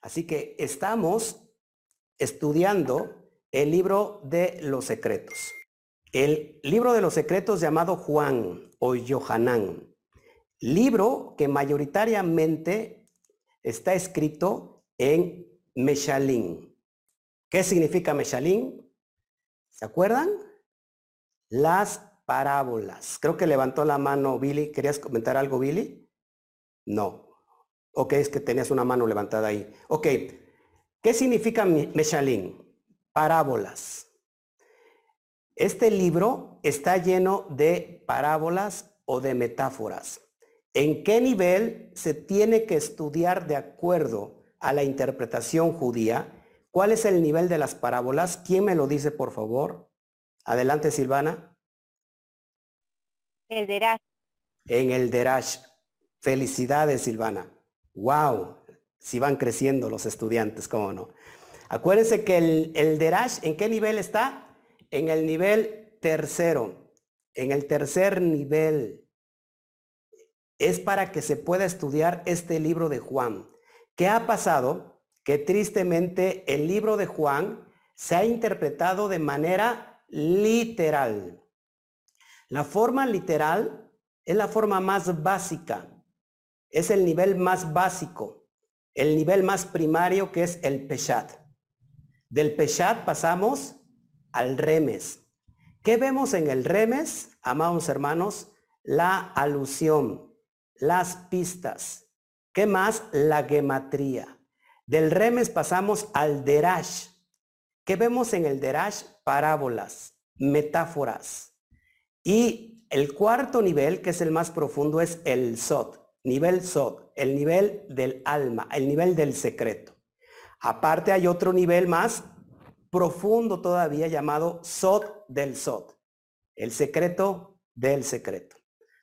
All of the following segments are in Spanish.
Así que estamos estudiando el libro de los secretos. El libro de los secretos llamado Juan o Johanán. Libro que mayoritariamente está escrito en Meshalín. ¿Qué significa Meshalín? ¿Se acuerdan? Las parábolas. Creo que levantó la mano Billy. ¿Querías comentar algo, Billy? No. Ok, es que tenías una mano levantada ahí. Ok. ¿Qué significa Meshalín? Parábolas. Este libro está lleno de parábolas o de metáforas. ¿En qué nivel se tiene que estudiar de acuerdo a la interpretación judía? ¿Cuál es el nivel de las parábolas? ¿Quién me lo dice, por favor? Adelante, Silvana. El Derash. En el Derash. Felicidades, Silvana. Wow, si van creciendo los estudiantes, cómo no. Acuérdense que el, Derash, ¿en qué nivel está? En el nivel tercero. En el tercer nivel. Es para que se pueda estudiar este libro de Juan. ¿Qué ha pasado? Que tristemente el libro de Juan se ha interpretado de manera literal. La forma literal es la forma más básica. Es el nivel más básico. El nivel más primario que es el Peshat. Del Peshat pasamos al Remes. ¿Qué vemos en el Remes, amados hermanos? La alusión, las pistas. ¿Qué más? La gematría. Del Remes pasamos al Derash. ¿Qué vemos en el Derash? Parábolas, metáforas. Y el cuarto nivel, que es el más profundo, es el Sot, nivel Sot, el nivel del alma, el nivel del secreto. Aparte hay otro nivel más profundo todavía llamado Sot del Sot, el secreto del secreto.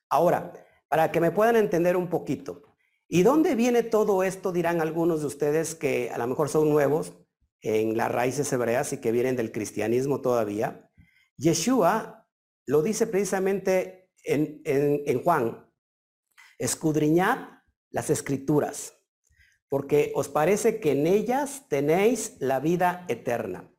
Ahora, para que me puedan entender un poquito, ¿y dónde viene todo esto? Dirán algunos de ustedes que a lo mejor son nuevos en las raíces hebreas y que vienen del cristianismo todavía. Yeshua lo dice precisamente en, en Juan, escudriñad las escrituras, porque os parece que en ellas tenéis la vida eterna.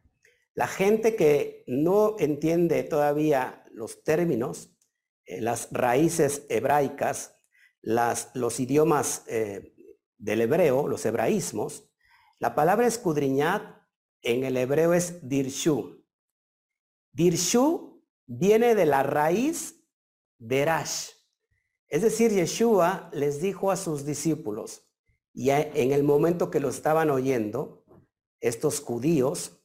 La gente que no entiende todavía los términos, eh, las raíces hebraicas, los idiomas eh, del hebreo, los hebraísmos, la palabra escudriñad en el hebreo es dirshu. Dirshu viene de la raíz derash. Es decir, Yeshua les dijo a sus discípulos, y en el momento que lo estaban oyendo, estos judíos,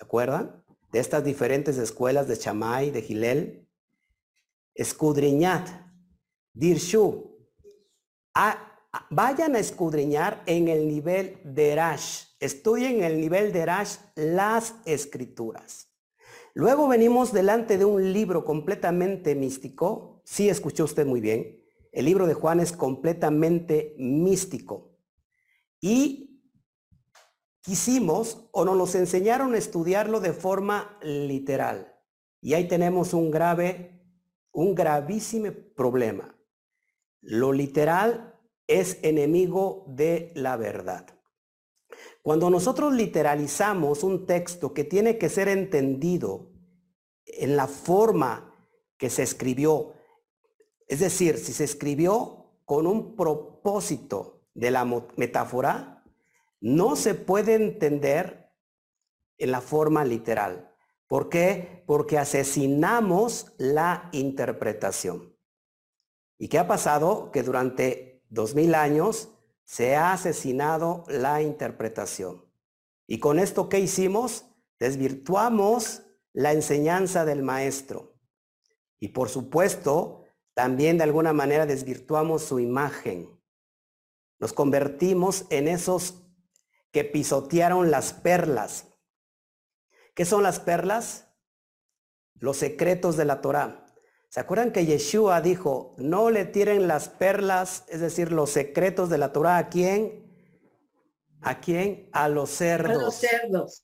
¿Se acuerdan? De estas diferentes escuelas de Chamay, de Gilel. Escudriñad. Dirshu. vayan a escudriñar en el nivel de Rash. Estudien en el nivel de Rash las escrituras. Luego venimos delante de un libro completamente místico. Sí, escuchó usted muy bien. El libro de Juan es completamente místico. Y quisimos o no nos enseñaron a estudiarlo de forma literal. Y ahí tenemos un grave, un gravísimo problema. Lo literal es enemigo de la verdad. Cuando nosotros literalizamos un texto que tiene que ser entendido en la forma que se escribió, es decir, si se escribió con un propósito de la metáfora, no se puede entender en la forma literal. ¿Por qué? Porque asesinamos la interpretación. ¿Y qué ha pasado? Que durante dos mil años se ha asesinado la interpretación. ¿Y con esto qué hicimos? Desvirtuamos la enseñanza del maestro. Y por supuesto, también de alguna manera desvirtuamos su imagen. Nos convertimos en esos que pisotearon las perlas. ¿Qué son las perlas? Los secretos de la Torá. ¿Se acuerdan que Yeshua dijo, no le tiren las perlas, es decir, los secretos de la Torá a quién? ¿A quién? A los cerdos. A los cerdos.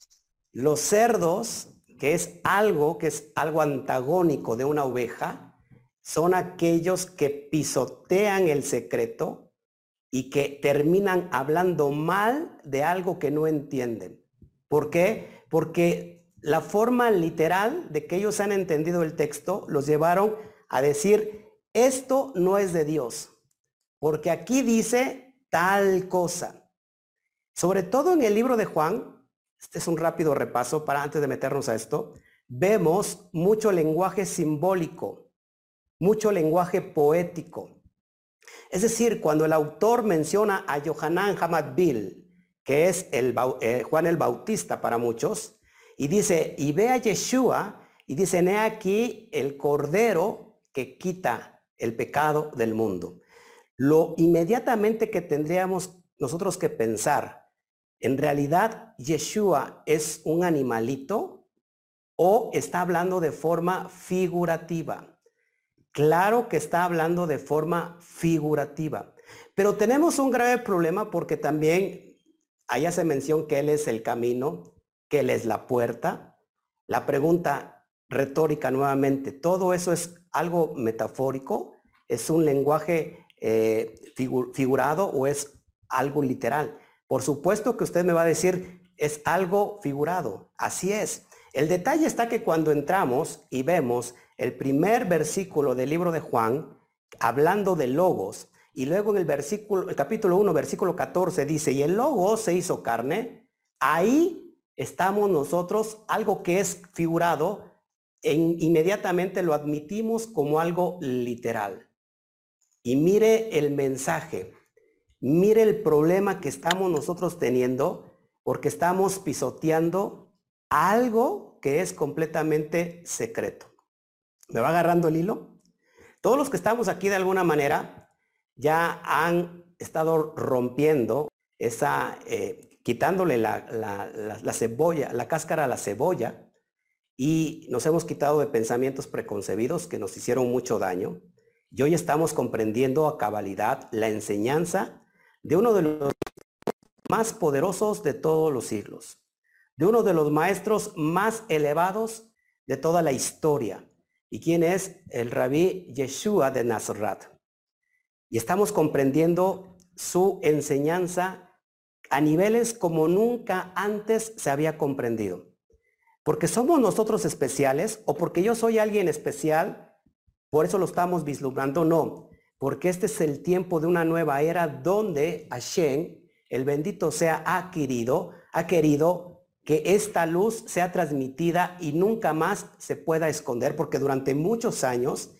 Los cerdos, que es algo, que es algo antagónico de una oveja, son aquellos que pisotean el secreto y que terminan hablando mal de algo que no entienden. ¿Por qué? Porque la forma literal de que ellos han entendido el texto los llevaron a decir, esto no es de Dios, porque aquí dice tal cosa. Sobre todo en el libro de Juan, este es un rápido repaso para antes de meternos a esto, vemos mucho lenguaje simbólico, mucho lenguaje poético. Es decir, cuando el autor menciona a Yohanan Hamadbil, que es el, eh, Juan el Bautista para muchos, y dice, y ve a Yeshua, y dice, he aquí el cordero que quita el pecado del mundo. Lo inmediatamente que tendríamos nosotros que pensar, en realidad Yeshua es un animalito o está hablando de forma figurativa. Claro que está hablando de forma figurativa. Pero tenemos un grave problema porque también allá se menciona que Él es el camino, que Él es la puerta. La pregunta retórica nuevamente, ¿todo eso es algo metafórico? ¿Es un lenguaje eh, figurado o es algo literal? Por supuesto que usted me va a decir, es algo figurado. Así es. El detalle está que cuando entramos y vemos el primer versículo del libro de Juan, hablando de logos, y luego en el versículo, el capítulo 1, versículo 14 dice, y el logo se hizo carne, ahí estamos nosotros, algo que es figurado, en, inmediatamente lo admitimos como algo literal. Y mire el mensaje, mire el problema que estamos nosotros teniendo, porque estamos pisoteando algo que es completamente secreto. ¿Me va agarrando el hilo? Todos los que estamos aquí de alguna manera ya han estado rompiendo esa, eh, quitándole la, la, cebolla, la cáscara a la cebolla y nos hemos quitado de pensamientos preconcebidos que nos hicieron mucho daño. Y hoy estamos comprendiendo a cabalidad la enseñanza de uno de los más poderosos de todos los siglos, de uno de los maestros más elevados de toda la historia, ¿Y quién es? El rabí Yeshua de Nazaret. Y estamos comprendiendo su enseñanza a niveles como nunca antes se había comprendido. Porque somos nosotros especiales o porque yo soy alguien especial, por eso lo estamos vislumbrando, no. Porque este es el tiempo de una nueva era donde Hashem, el bendito sea, ha querido, ha querido que esta luz sea transmitida y nunca más se pueda esconder, porque durante muchos años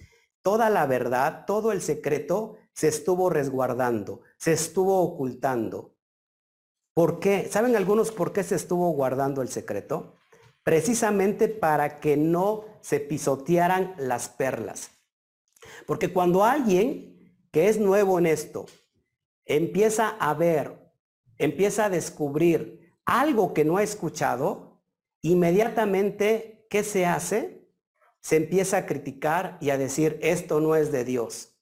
toda la verdad, todo el secreto se estuvo resguardando, se estuvo ocultando. ¿Por qué? ¿Saben algunos por qué se estuvo guardando el secreto? Precisamente para que no se pisotearan las perlas. Porque cuando alguien que es nuevo en esto empieza a ver, empieza a descubrir algo que no ha escuchado, inmediatamente, ¿qué se hace? Se empieza a criticar y a decir, esto no es de Dios.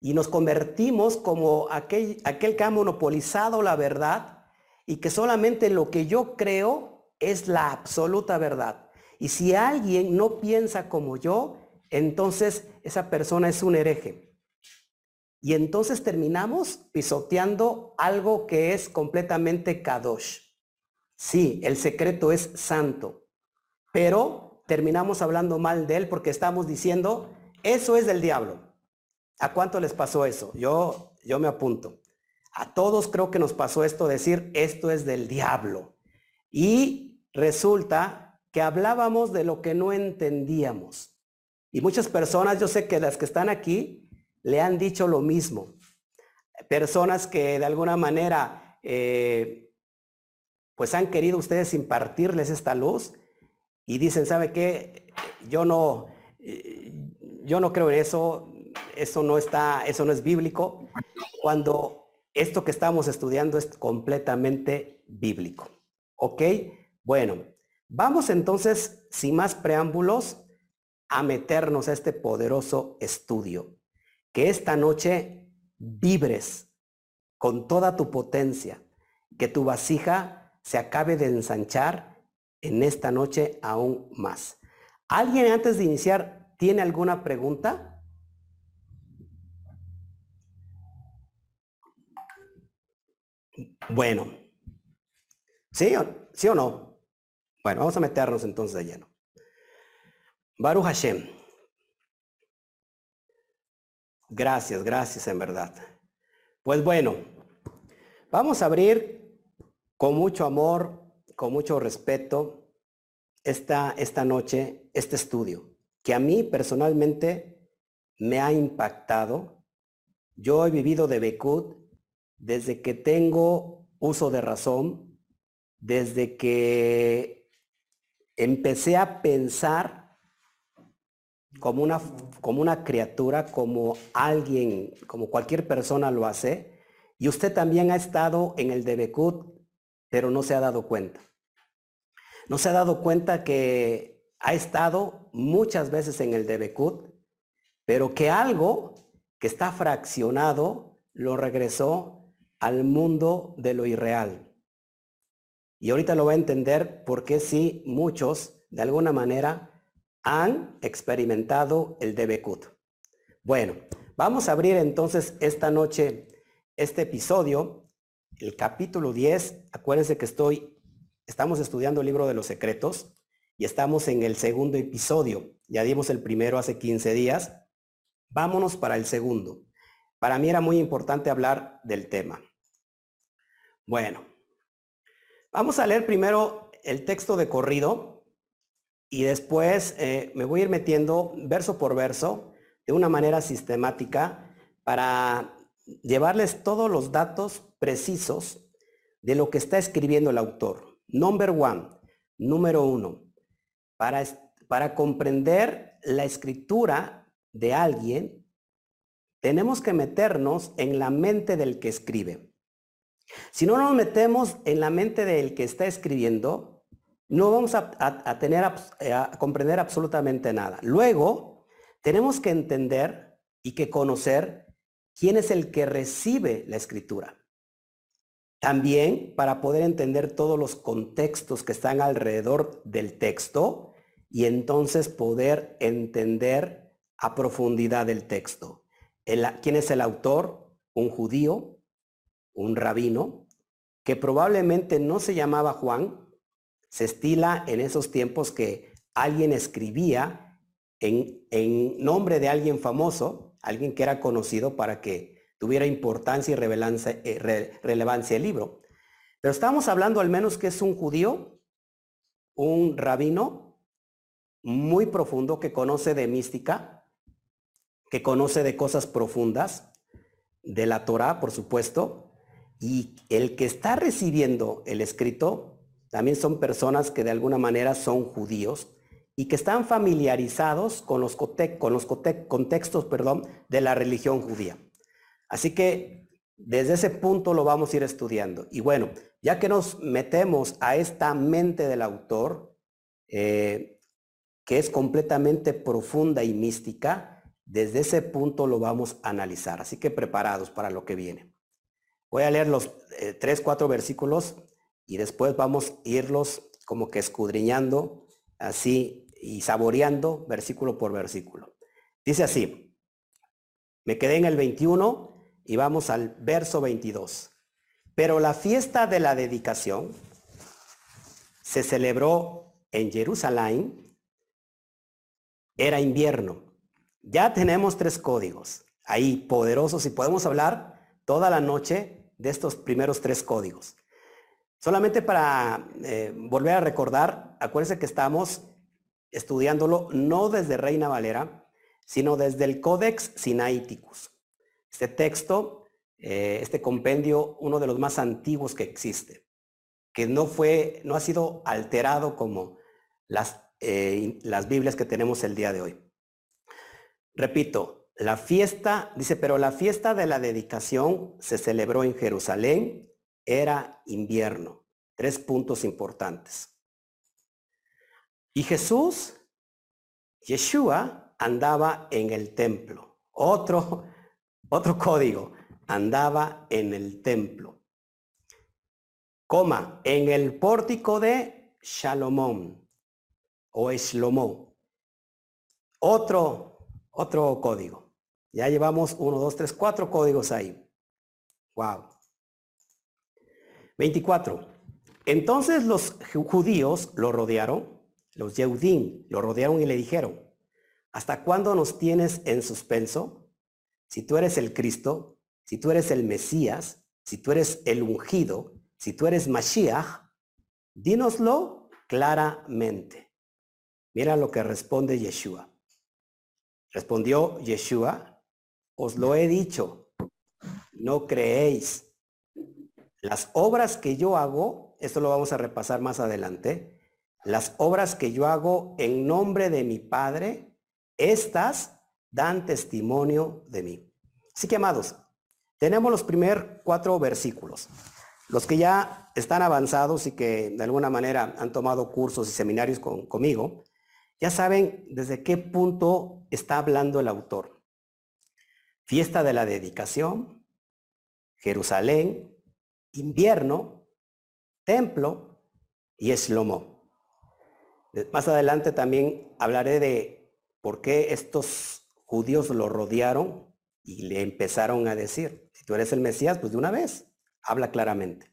Y nos convertimos como aquel, que ha monopolizado la verdad y que solamente lo que yo creo es la absoluta verdad. Y si alguien no piensa como yo, entonces esa persona es un hereje. Y entonces terminamos pisoteando algo que es completamente kadosh. Sí, el secreto es santo, pero terminamos hablando mal de él porque estamos diciendo, eso es del diablo. ¿A cuánto les pasó eso? Yo, yo me apunto. A todos creo que nos pasó esto, decir, esto es del diablo. Y resulta que hablábamos de lo que no entendíamos. Y muchas personas, yo sé que las que están aquí, le han dicho lo mismo. Personas que de alguna manera eh, pues han querido ustedes impartirles esta luz y dicen, ¿sabe qué? Yo no, eh, yo no creo en eso, eso no está, eso no es bíblico, cuando esto que estamos estudiando es completamente bíblico. ¿Ok? Bueno, vamos entonces, sin más preámbulos, a meternos a este poderoso estudio que esta noche vibres con toda tu potencia, que tu vasija se acabe de ensanchar en esta noche aún más. ¿Alguien antes de iniciar tiene alguna pregunta? Bueno, ¿sí o, ¿sí o no? Bueno, vamos a meternos entonces de lleno. Baruch Hashem. Gracias, gracias en verdad. Pues bueno, vamos a abrir con mucho amor, con mucho respeto esta, esta noche, este estudio, que a mí personalmente me ha impactado. Yo he vivido de Becut desde que tengo uso de razón, desde que empecé a pensar como una, como una criatura, como alguien, como cualquier persona lo hace. Y usted también ha estado en el Debecut, pero no se ha dado cuenta. No se ha dado cuenta que ha estado muchas veces en el Debecut, pero que algo que está fraccionado lo regresó al mundo de lo irreal. Y ahorita lo va a entender porque sí, muchos, de alguna manera, han experimentado el Debekut. Bueno, vamos a abrir entonces esta noche este episodio, el capítulo 10. Acuérdense que estoy, estamos estudiando el libro de los secretos y estamos en el segundo episodio. Ya dimos el primero hace 15 días. Vámonos para el segundo. Para mí era muy importante hablar del tema. Bueno, vamos a leer primero el texto de corrido y después eh, me voy a ir metiendo verso por verso de una manera sistemática para llevarles todos los datos precisos de lo que está escribiendo el autor. Number one, número uno, para, para comprender la escritura de alguien, tenemos que meternos en la mente del que escribe. Si no nos metemos en la mente del que está escribiendo, no vamos a, tener, eh, a comprender absolutamente nada. Luego, tenemos que entender y que conocer quién es el que recibe la escritura. También para poder entender todos los contextos que están alrededor del texto y entonces poder entender a profundidad el texto. ¿Quién es el autor? Un judío, un rabino, que probablemente no se llamaba Juan, se estila en esos tiempos que alguien escribía en, nombre de alguien famoso, alguien que era conocido para que tuviera importancia y eh, relevancia el libro. Pero estamos hablando al menos que es un judío, un rabino muy profundo que conoce de mística, que conoce de cosas profundas, de la Torah, por supuesto, y el que está recibiendo el escrito también son personas que de alguna manera son judíos y que están familiarizados con los, con los contextos perdón, de la religión judía. Así que desde ese punto lo vamos a ir estudiando. Y bueno, ya que nos metemos a esta mente del autor, eh, que es completamente profunda y mística, desde ese punto lo vamos a analizar. Así que preparados para lo que viene. Voy a leer los eh, tres, cuatro versículos y después vamos a irlos como que escudriñando así y saboreando versículo por versículo. Dice así, me quedé en el 21 y vamos al verso 22. Pero la fiesta de la dedicación se celebró en Jerusalén, era invierno. Ya tenemos tres códigos ahí poderosos y podemos hablar toda la noche de estos primeros tres códigos. Solamente para eh, volver a recordar, acuérdense que estamos estudiándolo no desde Reina Valera, sino desde el Codex Sinaiticus. Este texto, eh, este compendio, uno de los más antiguos que existe, que no fue, no ha sido alterado como las, eh, las Biblias que tenemos el día de hoy. Repito, la fiesta, dice, pero la fiesta de la dedicación se celebró en Jerusalén era invierno. Tres puntos importantes. Y Jesús, Yeshua, andaba en el templo. Otro, otro código, andaba en el templo. Coma, en el pórtico de Shalomón o Eslomó. Otro, otro código. Ya llevamos uno, dos, tres, cuatro códigos ahí. Wow. 24. Entonces los judíos lo rodearon, los Yehudim lo rodearon y le dijeron, ¿hasta cuándo nos tienes en suspenso? Si tú eres el Cristo, si tú eres el Mesías, si tú eres el ungido, si tú eres Mashiach, dínoslo claramente. Mira lo que responde Yeshua. Respondió Yeshua, os lo he dicho, no creéis. Las obras que yo hago, esto lo vamos a repasar más adelante, las obras que yo hago en nombre de mi Padre, estas dan testimonio de mí. Así que, amados, tenemos los primeros cuatro versículos. Los que ya están avanzados y que de alguna manera han tomado cursos y seminarios conmigo, ya saben desde qué punto está hablando el autor. Fiesta de la dedicación, Jerusalén, invierno, templo y Eslomo. Más adelante también hablaré de por qué estos judíos lo rodearon y le empezaron a decir, si tú eres el Mesías, pues de una vez, habla claramente.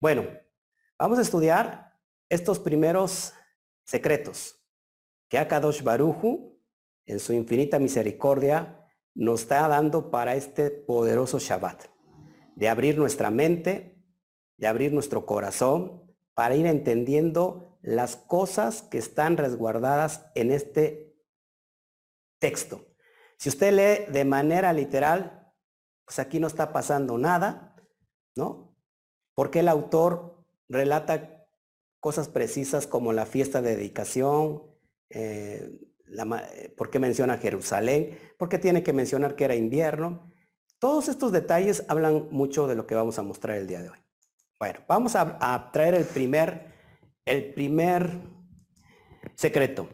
Bueno, vamos a estudiar estos primeros secretos que Akadosh Baruju, en su infinita misericordia, nos está dando para este poderoso Shabbat, de abrir nuestra mente, de abrir nuestro corazón, para ir entendiendo las cosas que están resguardadas en este texto. Si usted lee de manera literal, pues aquí no está pasando nada, ¿no? Porque el autor relata cosas precisas como la fiesta de dedicación, eh, eh, ¿Por qué menciona Jerusalén? ¿Por qué tiene que mencionar que era invierno? Todos estos detalles hablan mucho de lo que vamos a mostrar el día de hoy. Bueno, vamos a, traer el primer, el primer secreto,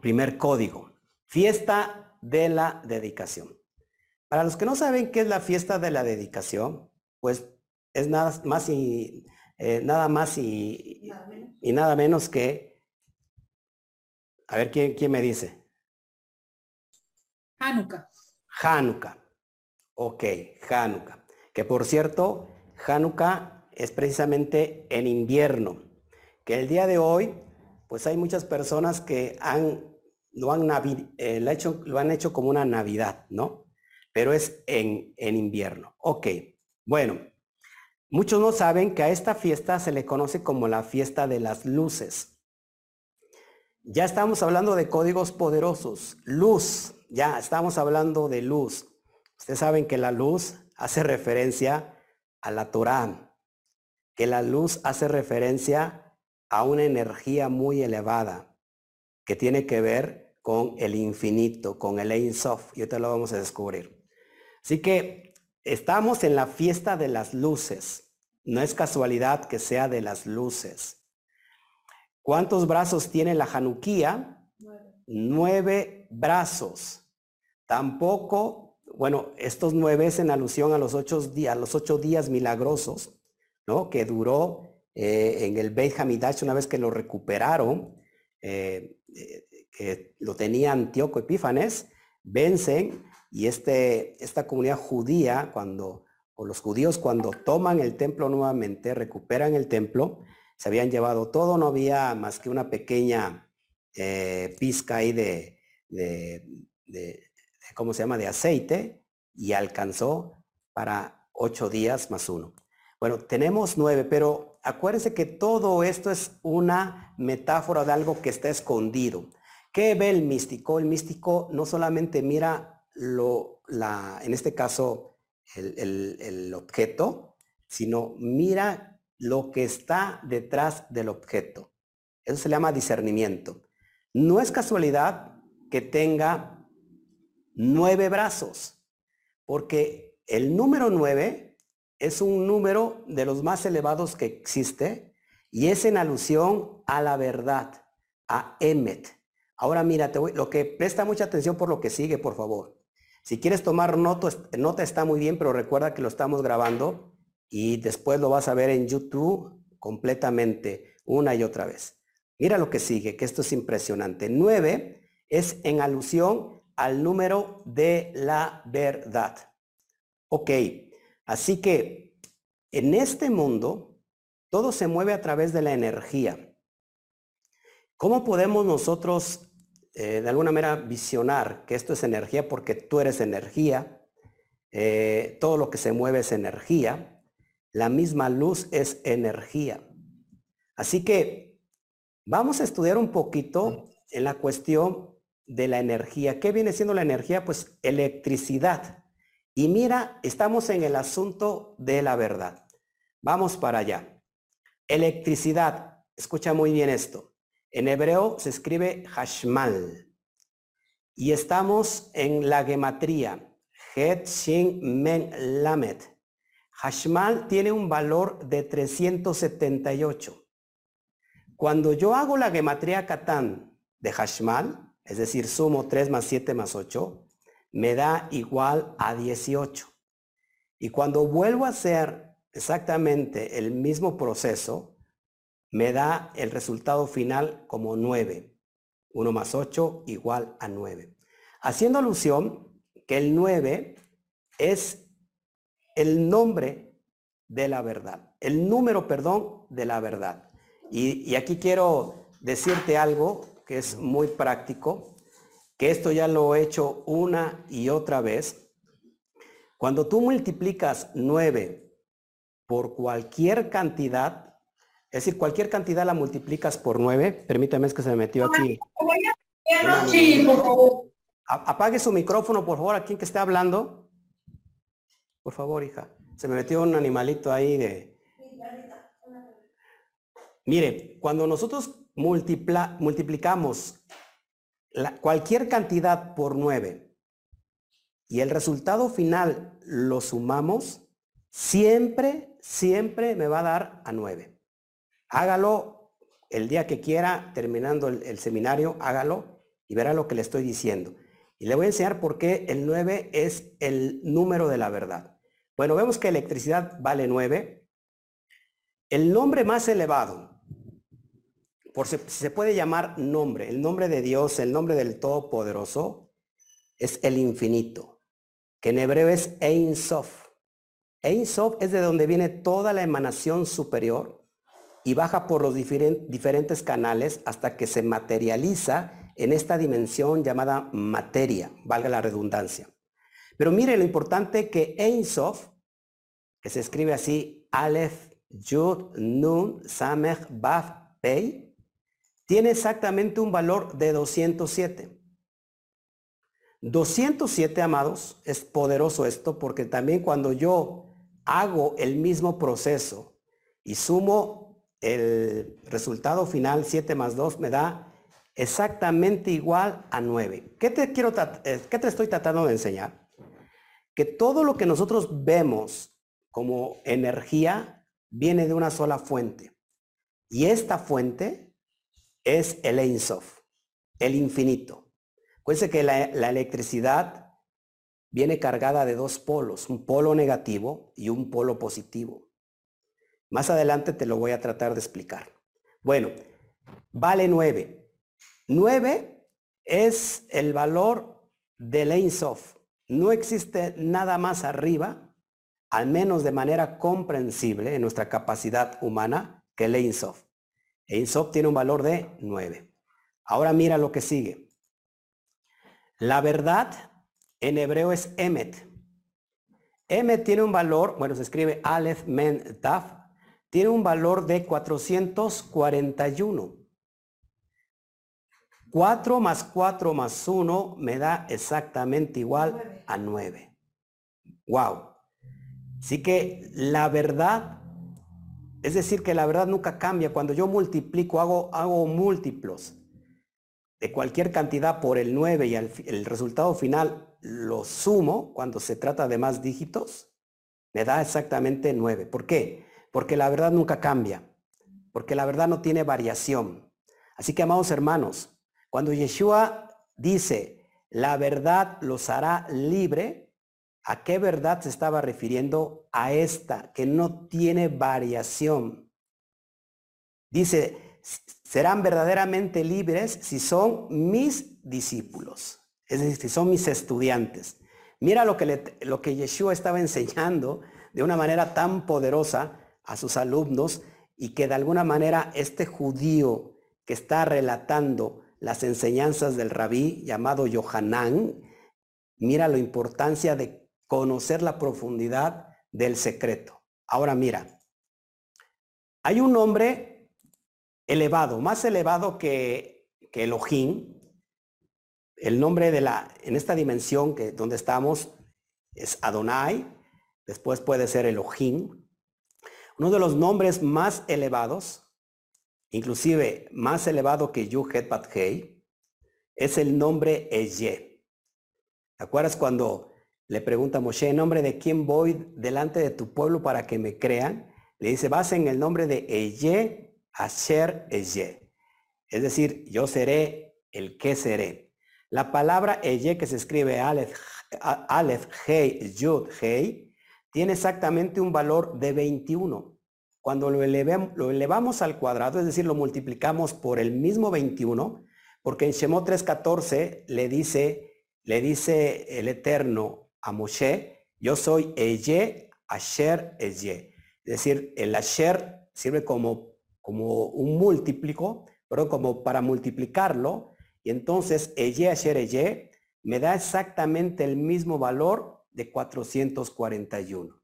primer código. Fiesta de la dedicación. Para los que no saben qué es la fiesta de la dedicación, pues es nada más y, eh, nada, más y, y nada menos que a ver, ¿quién, quién me dice? Hanukkah. Hanukkah. Ok, Hanukkah. Que por cierto, Hanukkah es precisamente en invierno. Que el día de hoy, pues hay muchas personas que han, lo, han, eh, hecho, lo han hecho como una Navidad, ¿no? Pero es en, en invierno. Ok, bueno. Muchos no saben que a esta fiesta se le conoce como la fiesta de las luces. Ya estamos hablando de códigos poderosos. Luz, ya estamos hablando de luz. Ustedes saben que la luz hace referencia a la Torá, que la luz hace referencia a una energía muy elevada que tiene que ver con el infinito, con el Ein Sof, y ahorita lo vamos a descubrir. Así que estamos en la fiesta de las luces. No es casualidad que sea de las luces. ¿Cuántos brazos tiene la Januquía? Nueve. brazos. Tampoco, bueno, estos nueve es en alusión a los ocho días, milagrosos, ¿no? Que duró eh, en el Beit Hamidash una vez que lo recuperaron, eh, eh, que lo tenía Antíoco Epífanes, vencen y este, esta comunidad judía, cuando, o los judíos cuando toman el templo nuevamente, recuperan el templo, se habían llevado todo, no había más que una pequeña pizca ahí de, ¿cómo se llama?, de aceite y alcanzó para ocho días más uno. Bueno, tenemos nueve, pero acuérdense que todo esto es una metáfora de algo que está escondido. ¿Qué ve el místico? El místico no solamente mira lo, la, en este caso, el, el objeto, sino mira lo que está detrás del objeto. Eso se llama discernimiento. No es casualidad que tenga nueve brazos, porque el número nueve es un número de los más elevados que existe y es en alusión a la verdad, a Emmet. Ahora mira, lo que presta mucha atención por lo que sigue, por favor. Si quieres tomar nota, nota está muy bien, pero recuerda que lo estamos grabando y después lo vas a ver en YouTube completamente una y otra vez. Mira lo que sigue, que esto es impresionante. Nueve es en alusión al número de la verdad. Ok, así que en este mundo Todo se mueve a través de la energía. ¿Cómo podemos nosotros eh, de alguna manera visionar que esto es energía porque tú eres energía? Eh, todo lo que se mueve es energía. La misma luz es energía. Así que vamos a estudiar un poquito en la cuestión de la energía. ¿Qué viene siendo la energía? Pues electricidad. Y mira, estamos en el asunto de la verdad. Vamos para allá. Electricidad. Escucha muy bien esto. En hebreo se escribe hashmal. Y estamos en la gematría. Het, Shin, Men, Lamet. Hashmal tiene un valor de 378. Cuando yo hago la gematría Catán de Hashmal, es decir, sumo 3 más 7 más 8, me da igual a 18. Y cuando vuelvo a hacer exactamente el mismo proceso, me da el resultado final como 9. 1 más 8 igual a 9. Haciendo alusión que el 9 es el nombre de la verdad, el número, perdón, de la verdad. Y, y aquí quiero decirte algo que es muy práctico que esto ya lo he hecho una y otra vez. Cuando tú multiplicas 9 por cualquier cantidad, es decir, cualquier cantidad la multiplicas por 9, permítame es que se me metió aquí. Apague su micrófono, por favor, a quien que esté hablando. Por favor, hija. Se me metió un animalito ahí de... Mire, cuando nosotros multiplicamos cualquier cantidad por 9 y el resultado final lo sumamos, siempre, siempre me va a dar a 9. Hágalo el día que quiera, terminando el, el seminario, hágalo y verá lo que le estoy diciendo. Y le voy a enseñar por qué el 9 es el número de la verdad. Bueno, vemos que electricidad vale 9. El nombre más elevado por si se puede llamar nombre, el nombre de Dios, el nombre del Todopoderoso, es el infinito, que en hebreo es Ein Sof. Ein Sof es de donde viene toda la emanación superior y baja por los diferentes canales hasta que se materializa en esta dimensión llamada materia, valga la redundancia. Pero mire lo importante que Ein Sof, que se escribe así, Aleph, Yud, Nun, Samech, Baf, Pei, tiene exactamente un valor de 207. 207, amados, es poderoso esto porque también cuando yo hago el mismo proceso y sumo el resultado final 7 más 2 me da exactamente igual a 9. ¿Qué te, quiero, eh, ¿Qué te estoy tratando de enseñar? Que todo lo que nosotros vemos como energía viene de una sola fuente. Y esta fuente es el Ein el infinito. Acuérdense que la, electricidad viene cargada de dos polos, un polo negativo y un polo positivo. Más adelante te lo voy a tratar de explicar. Bueno, vale 9. 9 es el valor del Ein No existe nada más arriba, al menos de manera comprensible en nuestra capacidad humana, que el Ein Sof tiene un valor de 9. Ahora mira lo que sigue. La verdad en hebreo es Emet. Emet tiene un valor, bueno, se escribe Aleph Men Taf, tiene un valor de 441. 4 más 4 más 1 me da exactamente igual a 9. Wow. Así que la verdad es decir, que la verdad nunca cambia. Cuando yo multiplico, hago, múltiplos de cualquier cantidad por el 9 y el resultado final lo sumo cuando se trata de más dígitos, me da exactamente 9. ¿Por qué? Porque la verdad nunca cambia. Porque la verdad no tiene variación. Así que, amados hermanos, cuando Yeshua dice, la verdad los hará libre, ¿A qué verdad se estaba refiriendo? A esta, que no tiene variación. Dice, serán verdaderamente libres si son mis discípulos, es decir, si son mis estudiantes. Mira lo que, lo que Yeshua estaba enseñando de una manera tan poderosa a sus alumnos y que de alguna manera este judío que está relatando las enseñanzas del rabí llamado Yohanan, mira la importancia de conocer la profundidad del secreto. Ahora mira, hay un hombre elevado, más elevado que, que Elohim. El nombre de la, en esta dimensión que donde estamos es Adonai, después puede ser Elohim. Uno de los nombres más elevados, inclusive más elevado que Yuhet Bat Hei, es el nombre Eye. ¿Te acuerdas cuando le pregunta a Moshe, ¿en nombre de quién voy delante de tu pueblo para que me crean? Le dice, vas en el nombre de Eye, Asher Eye. Es decir, yo seré el que seré. La palabra Eye que se escribe Aleph, Aleph Hei, Yud, Hei, tiene exactamente un valor de 21. Cuando lo, lo elevamos al cuadrado, es decir, lo multiplicamos por el mismo 21, porque en Shemot 3.14 le dice, le dice el Eterno a Moshe, yo soy Eye, Asher Eye. Es decir, el asher sirve como, como un múltiplico, pero como para multiplicarlo. Y entonces, eye asher eye me da exactamente el mismo valor de 441.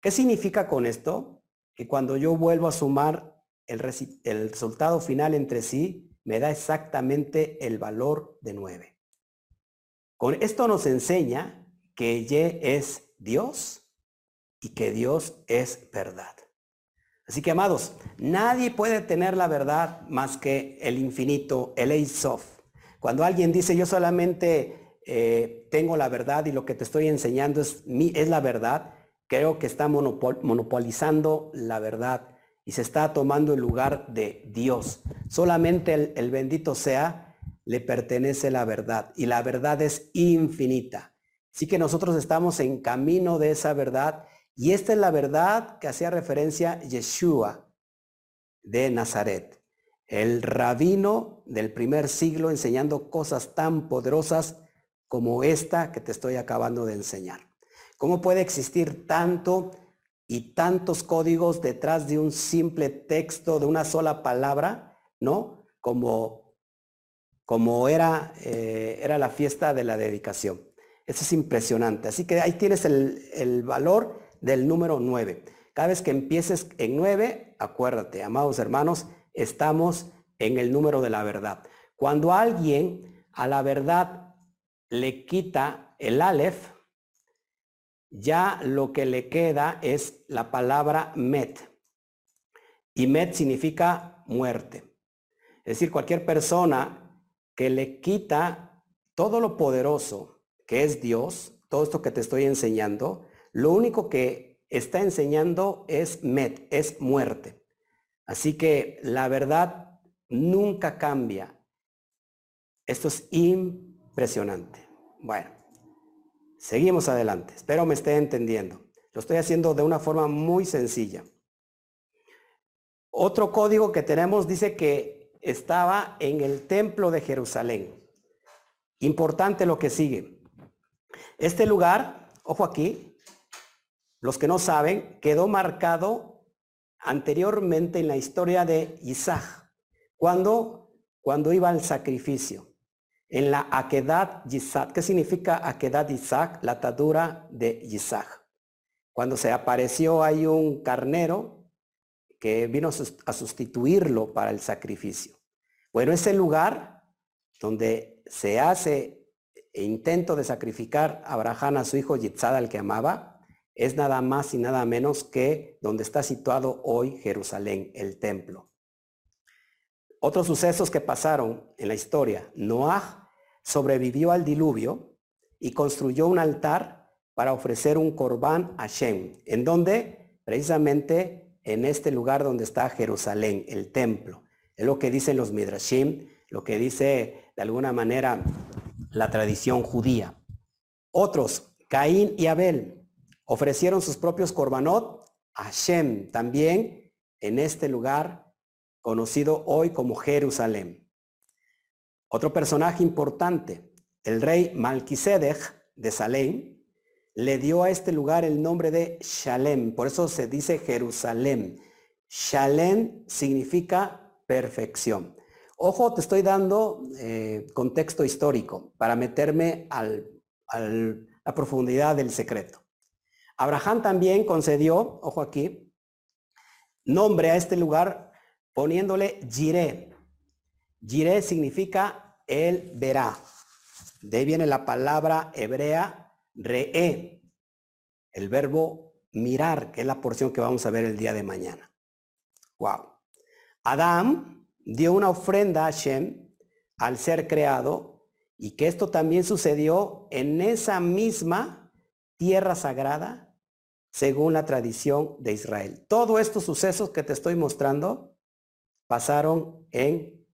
¿Qué significa con esto? Que cuando yo vuelvo a sumar el, el resultado final entre sí, me da exactamente el valor de 9. Con esto nos enseña que Eye es Dios y que Dios es verdad. Así que, amados, nadie puede tener la verdad más que el infinito, el Eisof. Cuando alguien dice, yo solamente eh, tengo la verdad y lo que te estoy enseñando es, es la verdad, creo que está monopolizando la verdad y se está tomando el lugar de Dios. Solamente el, el bendito sea, le pertenece la verdad y la verdad es infinita. Así que nosotros estamos en camino de esa verdad y esta es la verdad que hacía referencia Yeshua de Nazaret, el rabino del primer siglo enseñando cosas tan poderosas como esta que te estoy acabando de enseñar. ¿Cómo puede existir tanto y tantos códigos detrás de un simple texto, de una sola palabra, ¿no? Como, como era, eh, era la fiesta de la dedicación. Eso es impresionante. Así que ahí tienes el, el valor del número 9. Cada vez que empieces en 9, acuérdate, amados hermanos, estamos en el número de la verdad. Cuando alguien a la verdad le quita el Aleph, ya lo que le queda es la palabra met. Y met significa muerte. Es decir, cualquier persona que le quita todo lo poderoso que es Dios, todo esto que te estoy enseñando, lo único que está enseñando es met, es muerte. Así que la verdad nunca cambia. Esto es impresionante. Bueno, seguimos adelante. Espero me esté entendiendo. Lo estoy haciendo de una forma muy sencilla. Otro código que tenemos dice que estaba en el templo de Jerusalén. Importante lo que sigue. Este lugar, ojo aquí, los que no saben, quedó marcado anteriormente en la historia de Isaac, cuando, cuando iba al sacrificio, en la Akedat Isaac. ¿Qué significa Akedat Isaac? La atadura de Isaac. Cuando se apareció hay un carnero que vino a sustituirlo para el sacrificio. Bueno, ese lugar donde se hace intento de sacrificar a Abraham a su hijo Yitzhak al que amaba, es nada más y nada menos que donde está situado hoy Jerusalén, el templo. Otros sucesos que pasaron en la historia. Noah sobrevivió al diluvio y construyó un altar para ofrecer un corbán a Shem, en donde precisamente en este lugar donde está Jerusalén, el templo. Es lo que dicen los Midrashim, lo que dice de alguna manera la tradición judía. Otros, Caín y Abel, ofrecieron sus propios korbanot a Shem, también en este lugar conocido hoy como Jerusalén. Otro personaje importante, el rey Malquisedec de Salem, le dio a este lugar el nombre de Shalem, por eso se dice Jerusalén. Shalem significa perfección. Ojo, te estoy dando eh, contexto histórico para meterme al, a la profundidad del secreto. Abraham también concedió, ojo aquí, nombre a este lugar poniéndole Jireh. Jireh significa él verá. De ahí viene la palabra hebrea re'e, el verbo mirar, que es la porción que vamos a ver el día de mañana. Wow. Adán dio una ofrenda a Shem al ser creado y que esto también sucedió en esa misma tierra sagrada según la tradición de Israel. Todos estos sucesos que te estoy mostrando pasaron en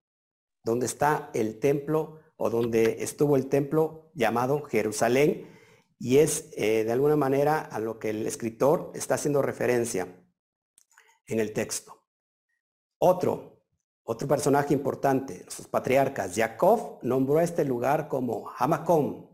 donde está el templo o donde estuvo el templo llamado Jerusalén y es eh, de alguna manera a lo que el escritor está haciendo referencia en el texto. Otro, otro personaje importante, sus patriarcas, Jacob nombró este lugar como Hamacom.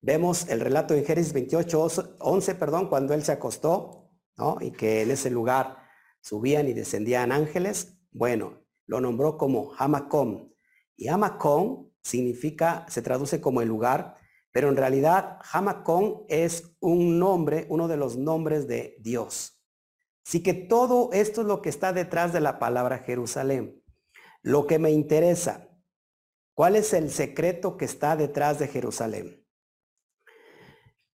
Vemos el relato en Génesis 28, 11, perdón, cuando él se acostó, ¿no? Y que en ese lugar subían y descendían ángeles. Bueno, lo nombró como Hamacom. Y Hamacón significa, se traduce como el lugar, pero en realidad Hamacón es un nombre, uno de los nombres de Dios. Así que todo esto es lo que está detrás de la palabra Jerusalén. Lo que me interesa, ¿cuál es el secreto que está detrás de Jerusalén?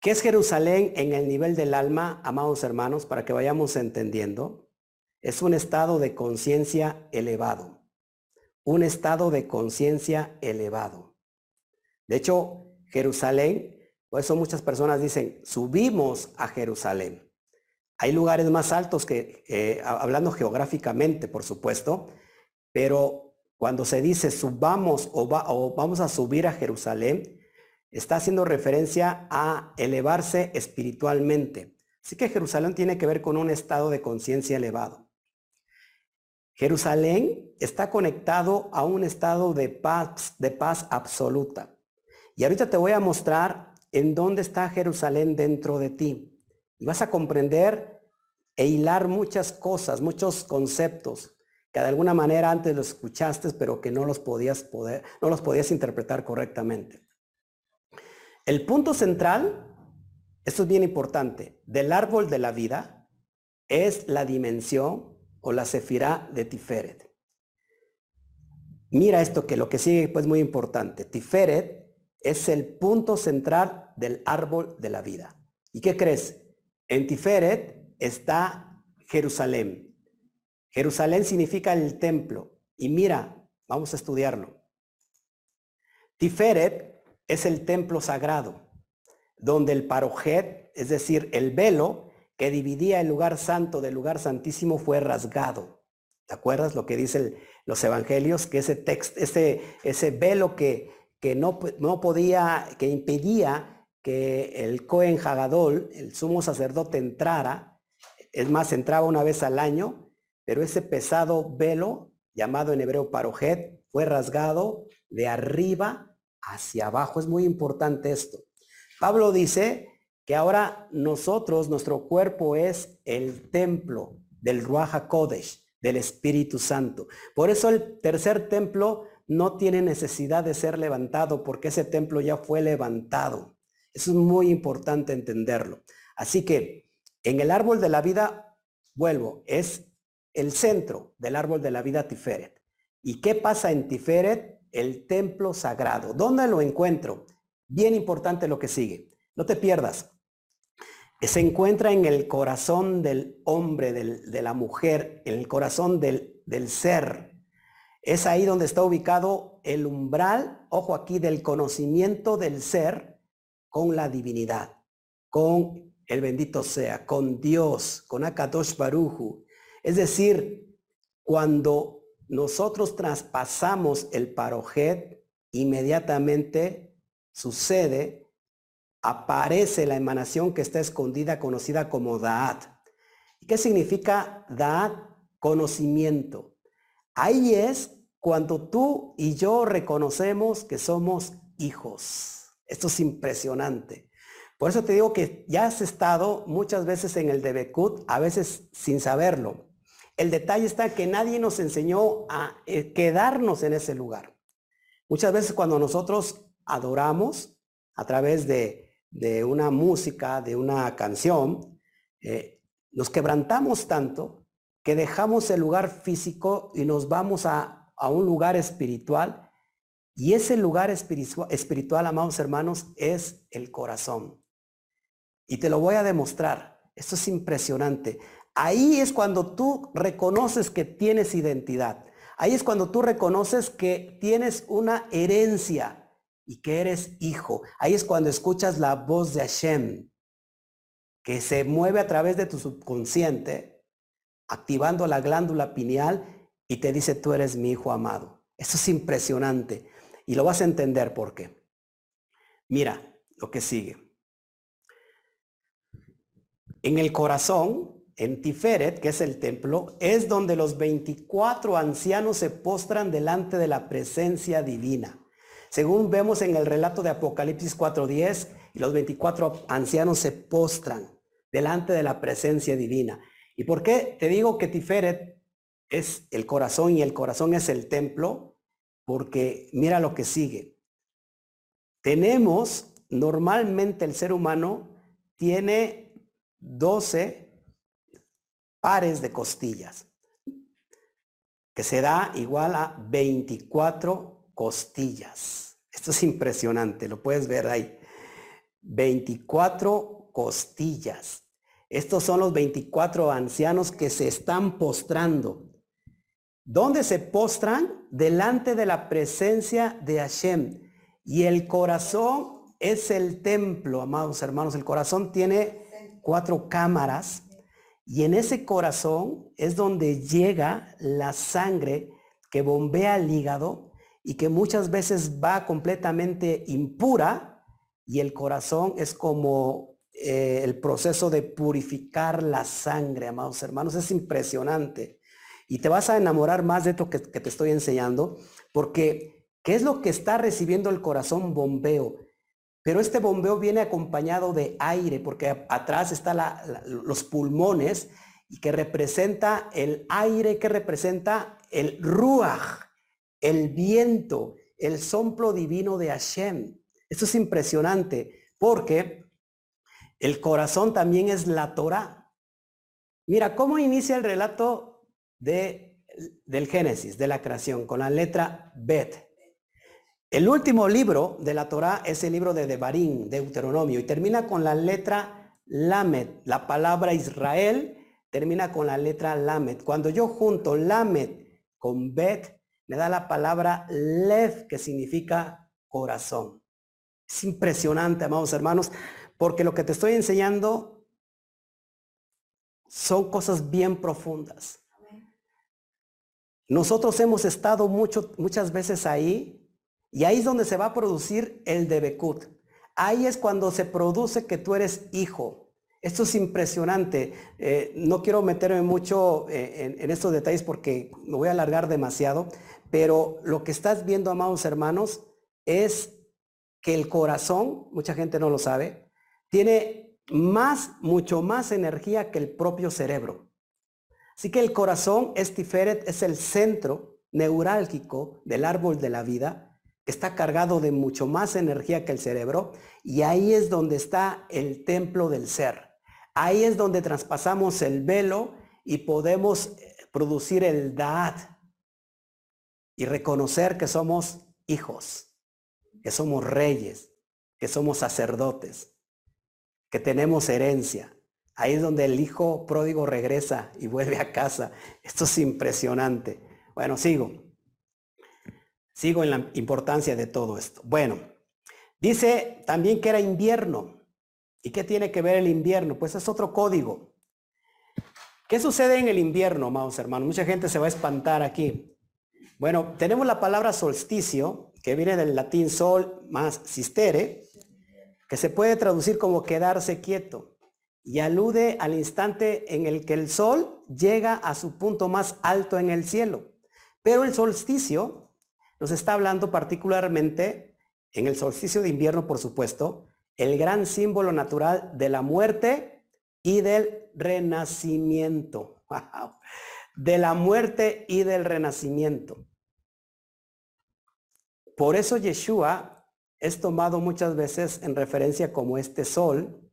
¿Qué es Jerusalén en el nivel del alma, amados hermanos, para que vayamos entendiendo? Es un estado de conciencia elevado un estado de conciencia elevado. De hecho, Jerusalén, por eso muchas personas dicen, subimos a Jerusalén. Hay lugares más altos que, eh, hablando geográficamente, por supuesto, pero cuando se dice subamos o, vamos a subir a Jerusalén, está haciendo referencia a elevarse espiritualmente. Así que Jerusalén tiene que ver con un estado de conciencia elevado. Jerusalén está conectado a un estado de paz, de paz absoluta. Y ahorita te voy a mostrar en dónde está Jerusalén dentro de ti. Y vas a comprender e hilar muchas cosas, muchos conceptos que de alguna manera antes los escuchaste, pero que no los podías no los podías interpretar correctamente. El punto central, esto es bien importante, del árbol de la vida es la dimensión o la Sefirá de Tiferet. Mira esto que lo que sigue pues muy importante. Tiferet es el punto central del árbol de la vida. ¿Y qué crees? En Tiferet está Jerusalén. Jerusalén significa el templo. Y mira, vamos a estudiarlo. Tiferet es el templo sagrado, donde el parojet, es decir, el velo, que dividía el lugar santo del lugar santísimo fue rasgado. ¿Te acuerdas lo que dicen los evangelios? Que ese texto, ese, ese velo que, que no, no podía, que impedía que el Cohen Hagadol, el sumo sacerdote, entrara, es más, entraba una vez al año, pero ese pesado velo, llamado en hebreo parojet, fue rasgado de arriba hacia abajo. Es muy importante esto. Pablo dice que ahora nosotros, nuestro cuerpo es el templo del Ruach Kodesh, del Espíritu Santo. Por eso el tercer templo no tiene necesidad de ser levantado porque ese templo ya fue levantado. Eso es muy importante entenderlo. Así que en el árbol de la vida, vuelvo, es el centro del árbol de la vida Tiferet. ¿Y qué pasa en Tiferet? El templo sagrado. ¿Dónde lo encuentro? Bien importante lo que sigue. No te pierdas. Se encuentra en el corazón del hombre, de la mujer, en el corazón del, del ser. Es ahí donde está ubicado el umbral, ojo aquí, del conocimiento del ser con la divinidad, con el bendito sea, con Dios, con Akadosh Baruju. Es decir, cuando nosotros traspasamos el parojet, inmediatamente sucede aparece la emanación que está escondida conocida como Da'at. ¿Qué significa Da'at? Conocimiento. Ahí es cuando tú y yo reconocemos que somos hijos. Esto es impresionante. Por eso te digo que ya has estado muchas veces en el Debekut, a veces sin saberlo. El detalle está que nadie nos enseñó a eh, quedarnos en ese lugar. Muchas veces cuando nosotros adoramos a través de, una música, de una canción, eh, nos quebrantamos tanto que dejamos el lugar físico y nos vamos a, a un lugar espiritual. Y ese lugar espiritual, espiritual, amados hermanos, es el corazón. Y te lo voy a demostrar. Esto es impresionante. Ahí es cuando tú reconoces que tienes identidad. Ahí es cuando tú reconoces que tienes una herencia y que eres hijo. Ahí es cuando escuchas la voz de Hashem, que se mueve a través de tu subconsciente, activando la glándula pineal y te dice, tú eres mi hijo amado. Eso es impresionante y lo vas a entender por qué. Mira lo que sigue. En el corazón en Tiferet, que es el templo, es donde los 24 ancianos se postran delante de la presencia divina. Según vemos en el relato de Apocalipsis 4.10, los 24 ancianos se postran delante de la presencia divina. ¿Y por qué te digo que Tiferet es el corazón y el corazón es el templo? Porque mira lo que sigue. Tenemos, normalmente el ser humano tiene 12 pares de costillas, que se da igual a 24 costillas. Esto es impresionante, lo puedes ver ahí. 24 costillas. Estos son los 24 ancianos que se están postrando. ¿Dónde se postran? Delante de la presencia de Hashem. Y el corazón es el templo, amados hermanos. El corazón tiene cuatro cámaras y en ese corazón es donde llega la sangre que bombea el hígado y que muchas veces va completamente impura y el corazón es como eh, el proceso de purificar la sangre, amados hermanos. Es impresionante. Y te vas a enamorar más de esto que, que te estoy enseñando, porque ¿qué es lo que está recibiendo el corazón bombeo? Pero este bombeo viene acompañado de aire, porque atrás están los pulmones y que representa el aire, que representa el ruach, el viento, el soplo divino de Hashem. Esto es impresionante, porque el corazón también es la Torah. Mira, ¿cómo inicia el relato de, del Génesis, de la creación? Con la letra Bet. El último libro de la Torá es el libro de Devarim, Deuteronomio, y termina con la letra Lamed. La palabra Israel termina con la letra Lamed. Cuando yo junto Lamed con Bet, me da la palabra Lev, que significa corazón. Es impresionante, amados hermanos, porque lo que te estoy enseñando son cosas bien profundas. Nosotros hemos estado mucho, muchas veces ahí y ahí es donde se va a producir el debekut. Ahí es cuando se produce que tú eres hijo. Esto es impresionante. Eh, no quiero meterme mucho eh, en, estos detalles porque me voy a alargar demasiado, pero lo que estás viendo, amados hermanos, es que el corazón, mucha gente no lo sabe, tiene más, mucho más energía que el propio cerebro. Así que el corazón es Tiferet, es el centro neurálgico del árbol de la vida está cargado de mucho más energía que el cerebro y ahí es donde está el templo del ser. Ahí es donde traspasamos el velo y podemos eh, producir el Da'at y reconocer que somos hijos, que somos reyes, que somos sacerdotes, que tenemos herencia. Ahí es donde el hijo pródigo regresa y vuelve a casa. Esto es impresionante. Bueno, sigo. Sigo en la importancia de todo esto. Bueno, dice también que era invierno. ¿Y qué tiene que ver el invierno? Pues es otro código. ¿Qué sucede en el invierno, amados hermanos? Mucha gente se va a espantar aquí. Bueno, tenemos la palabra solsticio, que viene del latín sol más sistere, que se puede traducir como quedarse quieto y alude al instante en el que el sol llega a su punto más alto en el cielo. Pero el solsticio nos está hablando particularmente en el solsticio de invierno, por supuesto, el gran símbolo natural de la muerte y del renacimiento. de la muerte y del renacimiento. Por eso Yeshua es tomado muchas veces en referencia como este sol,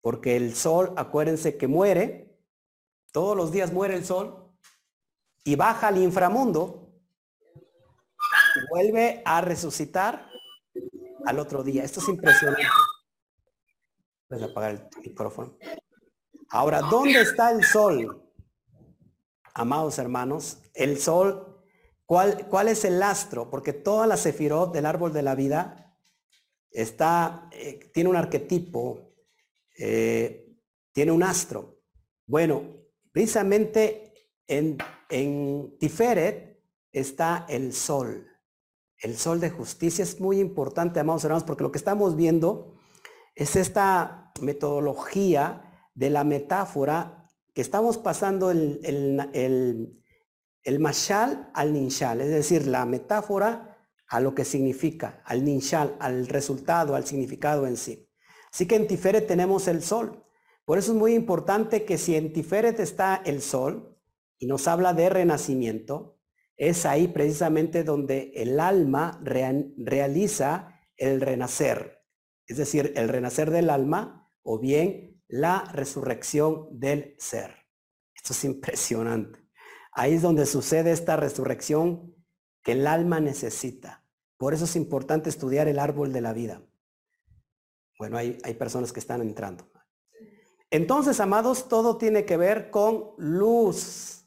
porque el sol, acuérdense que muere, todos los días muere el sol, y baja al inframundo, vuelve a resucitar al otro día. Esto es impresionante. Puedes apagar el micrófono. Ahora, ¿dónde está el sol? Amados hermanos, el sol, ¿cuál, cuál es el astro? Porque toda la sefirot del árbol de la vida está, eh, tiene un arquetipo, eh, tiene un astro. Bueno, precisamente en, en Tiferet está el sol. El sol de justicia es muy importante, amados hermanos, porque lo que estamos viendo es esta metodología de la metáfora que estamos pasando el, el, el, mashal al ninshal, es decir, la metáfora a lo que significa, al ninshal, al resultado, al significado en sí. Así que en Tiferet tenemos el sol. Por eso es muy importante que si en Tiferet está el sol y nos habla de renacimiento, es ahí precisamente donde el alma realiza el renacer, es decir, el renacer del alma o bien la resurrección del ser. Esto es impresionante. Ahí es donde sucede esta resurrección que el alma necesita. Por eso es importante estudiar el árbol de la vida. Bueno, hay, hay personas que están entrando. Entonces, amados, todo tiene que ver con luz.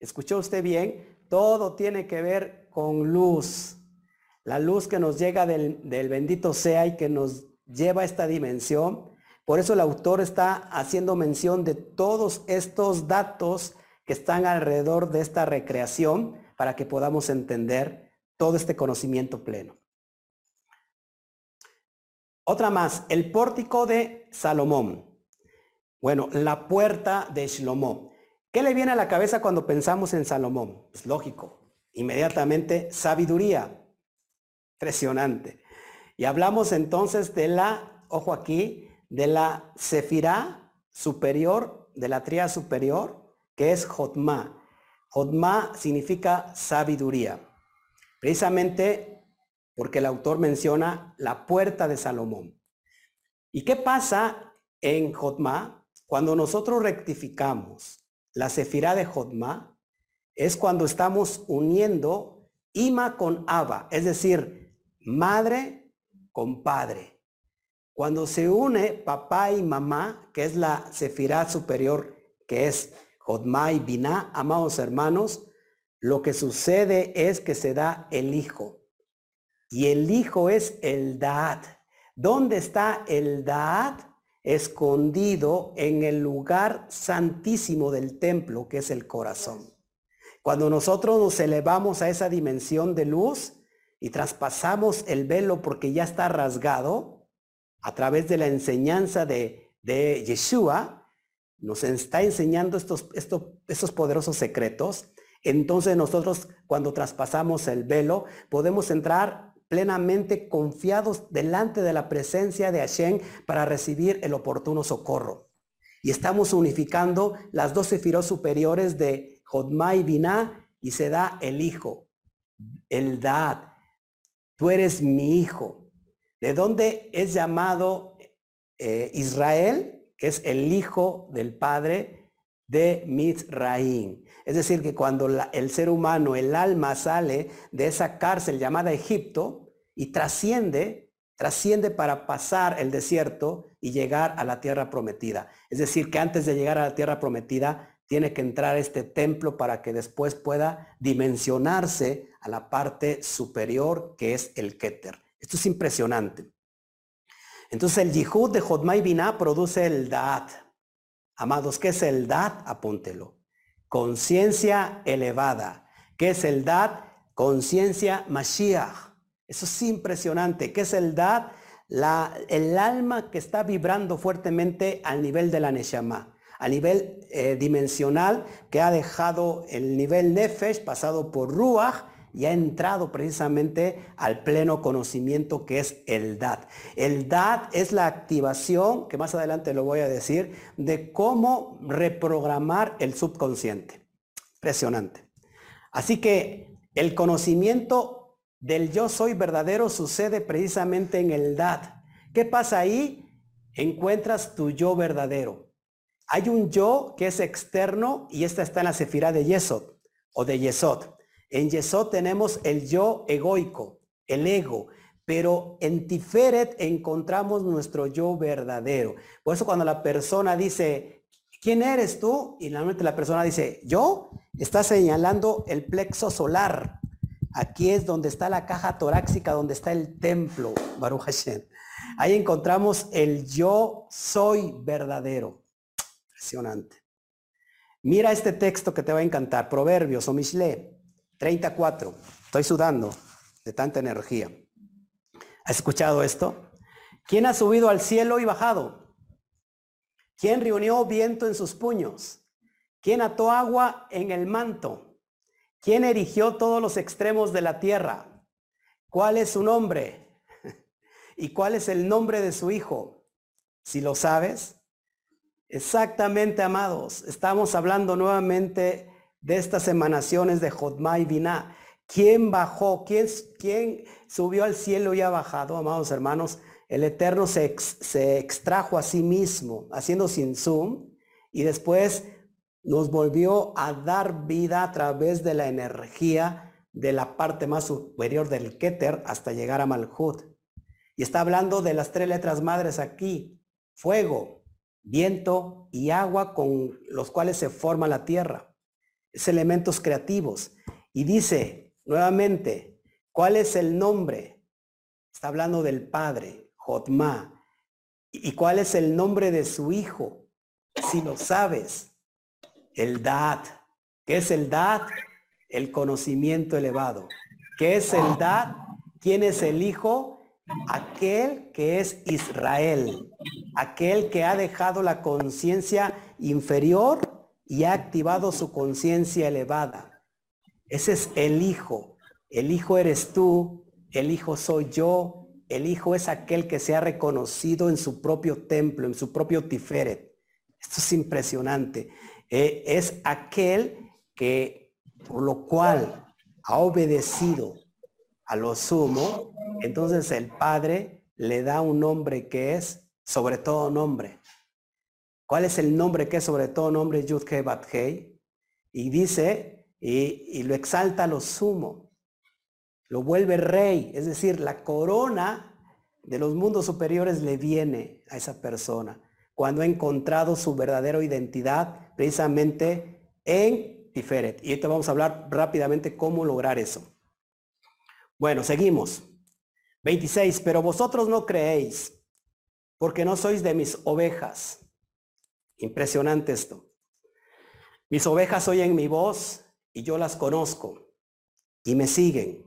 ¿Escuchó usted bien? Todo tiene que ver con luz. La luz que nos llega del, bendito sea y que nos lleva a esta dimensión por eso el autor está haciendo mención de todos estos datos que están alrededor de esta recreación para que podamos entender todo este conocimiento pleno. Otra más, el pórtico de Salomón. Bueno, la puerta de Shlomo. ¿Qué le viene a la cabeza cuando pensamos en Salomón? Es lógico, inmediatamente sabiduría. Impresionante. Y hablamos entonces de la, ojo aquí, de la Sefirá superior, de la tría superior, que es Jotma. Jotma significa sabiduría. Precisamente porque el autor menciona la puerta de Salomón. ¿Y qué pasa en Jotma? Cuando nosotros rectificamos la Sefirá de Jotma, es cuando estamos uniendo Ima con Abba, es decir, madre con padre. Cuando se une papá y mamá, que es la sefirá superior, que es Jodma y Binah, amados hermanos, lo que sucede es que se da el hijo. Y el hijo es el Daat. ¿Dónde está el Daat? Escondido en el lugar santísimo del templo, que es el corazón. Cuando nosotros nos elevamos a esa dimensión de luz y traspasamos el velo porque ya está rasgado, a través de la enseñanza de, de Yeshua, nos está enseñando estos, estos, estos poderosos secretos. Entonces nosotros cuando traspasamos el velo podemos entrar plenamente confiados delante de la presencia de Hashem para recibir el oportuno socorro. Y estamos unificando las dos sefirot superiores de Jodma y Binah y se da el Hijo, el Dad. Tú eres mi Hijo. ¿De dónde es llamado eh, Israel? Que es el hijo del padre de Mizraim. Es decir, que cuando el ser humano, el alma sale de esa cárcel llamada Egipto y trasciende, trasciende para pasar el desierto y llegar a la tierra prometida. Es decir, que antes de llegar a la tierra prometida, tiene que entrar este templo para que después pueda dimensionarse a la parte superior que es el Keter. Esto es impresionante. Entonces el yihud de Jodma y Binah produce el Da'at. Amados, ¿qué es el Da'at? Apúntelo. Conciencia elevada. ¿Qué es el Da'at? Conciencia Mashiach. Eso es impresionante. ¿Qué es el? La, el alma que está vibrando fuertemente al nivel de la Neshama, a nivel eh, dimensional que ha dejado el nivel Nefesh pasado por Ruach y ha entrado precisamente al pleno conocimiento que es el DAT. El DAT es la activación, que más adelante lo voy a decir, de cómo reprogramar el subconsciente. Impresionante. Así que el conocimiento del yo soy verdadero sucede precisamente en el dad. ¿Qué pasa ahí? Encuentras tu yo verdadero. Hay un yo que es externo y esta está en la sefirá de Yesod o de Yesod. En Yesod tenemos el yo egoico, el ego, pero en Tiferet encontramos nuestro yo verdadero. Por eso cuando la persona dice, ¿quién eres tú? Y normalmente la persona dice, yo, está señalando el plexo solar. Aquí es donde está la caja torácica, donde está el templo, Baruch Hashem. Ahí encontramos el yo soy verdadero. Impresionante. Mira este texto que te va a encantar, Proverbios o Mishle 34. Estoy sudando de tanta energía. ¿Has escuchado esto? ¿Quién ha subido al cielo y bajado? ¿Quién reunió viento en sus puños? ¿Quién ató agua en el manto? ¿Quién erigió todos los extremos de la tierra? ¿Cuál es su nombre? ¿Y cuál es el nombre de su hijo? Si lo sabes. Exactamente, amados. Estamos hablando nuevamente de estas emanaciones de Jotma y Binah. ¿Quién bajó? ¿Quién, ¿Quién, subió al cielo y ha bajado, amados hermanos? El Eterno se, se extrajo a sí mismo, haciendo sin zoom, y después nos volvió a dar vida a través de la energía de la parte más superior del Keter hasta llegar a Malhut. Y está hablando de las tres letras madres aquí, fuego, viento y agua con los cuales se forma la tierra. Es elementos creativos. Y dice nuevamente, ¿cuál es el nombre? Está hablando del Padre, Jotma. ¿Y cuál es el nombre de su hijo? Si lo sabes, el Dad. ¿Qué es el Dad? El conocimiento elevado. ¿Qué es el Dad? ¿Quién es el hijo? Aquel que es Israel, aquel que ha dejado la conciencia inferior y ha activado su conciencia elevada. Ese es el hijo. El hijo eres tú, el hijo soy yo, el hijo es aquel que se ha reconocido en su propio templo, en su propio Tiferet. Esto es impresionante. Eh, es aquel que, por lo cual ha obedecido a lo sumo, entonces el Padre le da un nombre que es sobre todo nombre. ¿Cuál es el nombre que sobre todo nombre? Yud Y dice, y, y lo exalta a lo sumo. Lo vuelve rey. Es decir, la corona de los mundos superiores le viene a esa persona cuando ha encontrado su verdadera identidad precisamente en Tiferet. Y ahorita vamos a hablar rápidamente cómo lograr eso. Bueno, seguimos. 26, pero vosotros no creéis, porque no sois de mis ovejas. Impresionante esto. Mis ovejas oyen mi voz y yo las conozco y me siguen.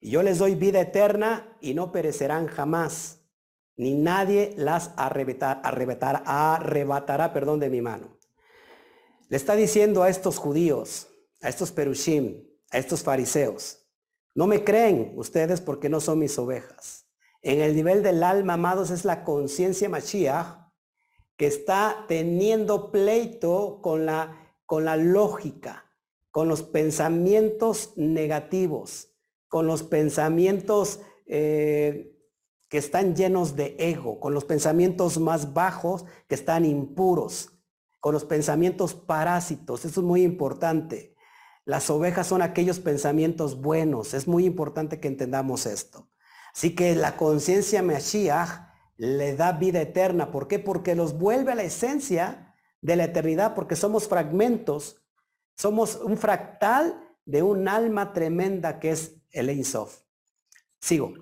Y yo les doy vida eterna y no perecerán jamás, ni nadie las arrebatar, arrebatar, arrebatará perdón, de mi mano. Le está diciendo a estos judíos, a estos perushim, a estos fariseos, no me creen ustedes porque no son mis ovejas. En el nivel del alma, amados, es la conciencia Mashiach que está teniendo pleito con la, con la lógica, con los pensamientos negativos, con los pensamientos eh, que están llenos de ego, con los pensamientos más bajos que están impuros, con los pensamientos parásitos. Eso es muy importante. Las ovejas son aquellos pensamientos buenos. Es muy importante que entendamos esto. Así que la conciencia Mashiach le da vida eterna. ¿Por qué? Porque los vuelve a la esencia de la eternidad, porque somos fragmentos. Somos un fractal de un alma tremenda que es el Ein Sigo.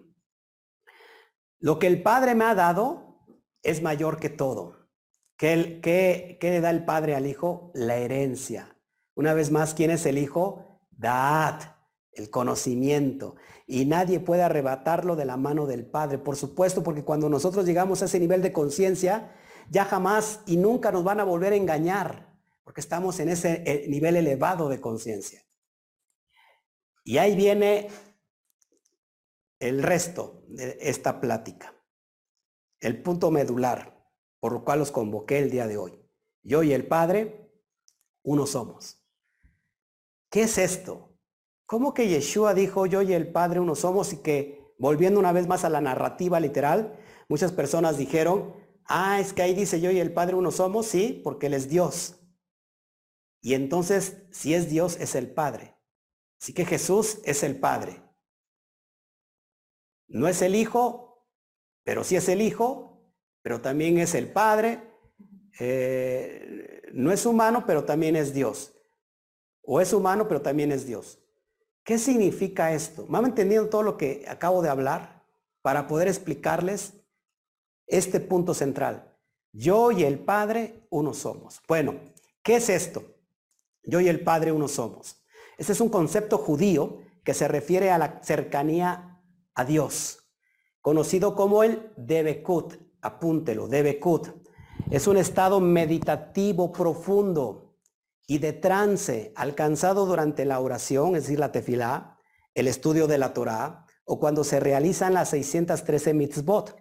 Lo que el Padre me ha dado es mayor que todo. ¿Qué, qué, qué le da el Padre al Hijo? La herencia. Una vez más, ¿quién es el Hijo? Dad, el conocimiento. Y nadie puede arrebatarlo de la mano del Padre. Por supuesto, porque cuando nosotros llegamos a ese nivel de conciencia, ya jamás y nunca nos van a volver a engañar, porque estamos en ese eh, nivel elevado de conciencia. Y ahí viene el resto de esta plática, el punto medular por lo cual los convoqué el día de hoy. Yo y el Padre, uno somos. ¿qué es esto? ¿Cómo que Yeshua dijo yo y el Padre uno somos y que, volviendo una vez más a la narrativa literal, muchas personas dijeron, ah, es que ahí dice yo y el Padre uno somos, sí, porque Él es Dios. Y entonces, si es Dios, es el Padre. Así que Jesús es el Padre. No es el Hijo, pero sí es el Hijo, pero también es el Padre. Eh, no es humano, pero también es Dios. O es humano, pero también es Dios. ¿Qué significa esto? ¿Me han entendido todo lo que acabo de hablar para poder explicarles este punto central? Yo y el Padre uno somos. Bueno, ¿qué es esto? Yo y el Padre uno somos. Ese es un concepto judío que se refiere a la cercanía a Dios, conocido como el Debekut. Apúntelo, Debekut. Es un estado meditativo profundo y de trance alcanzado durante la oración, es decir, la tefilá, el estudio de la Torá o cuando se realizan las 613 mitzvot.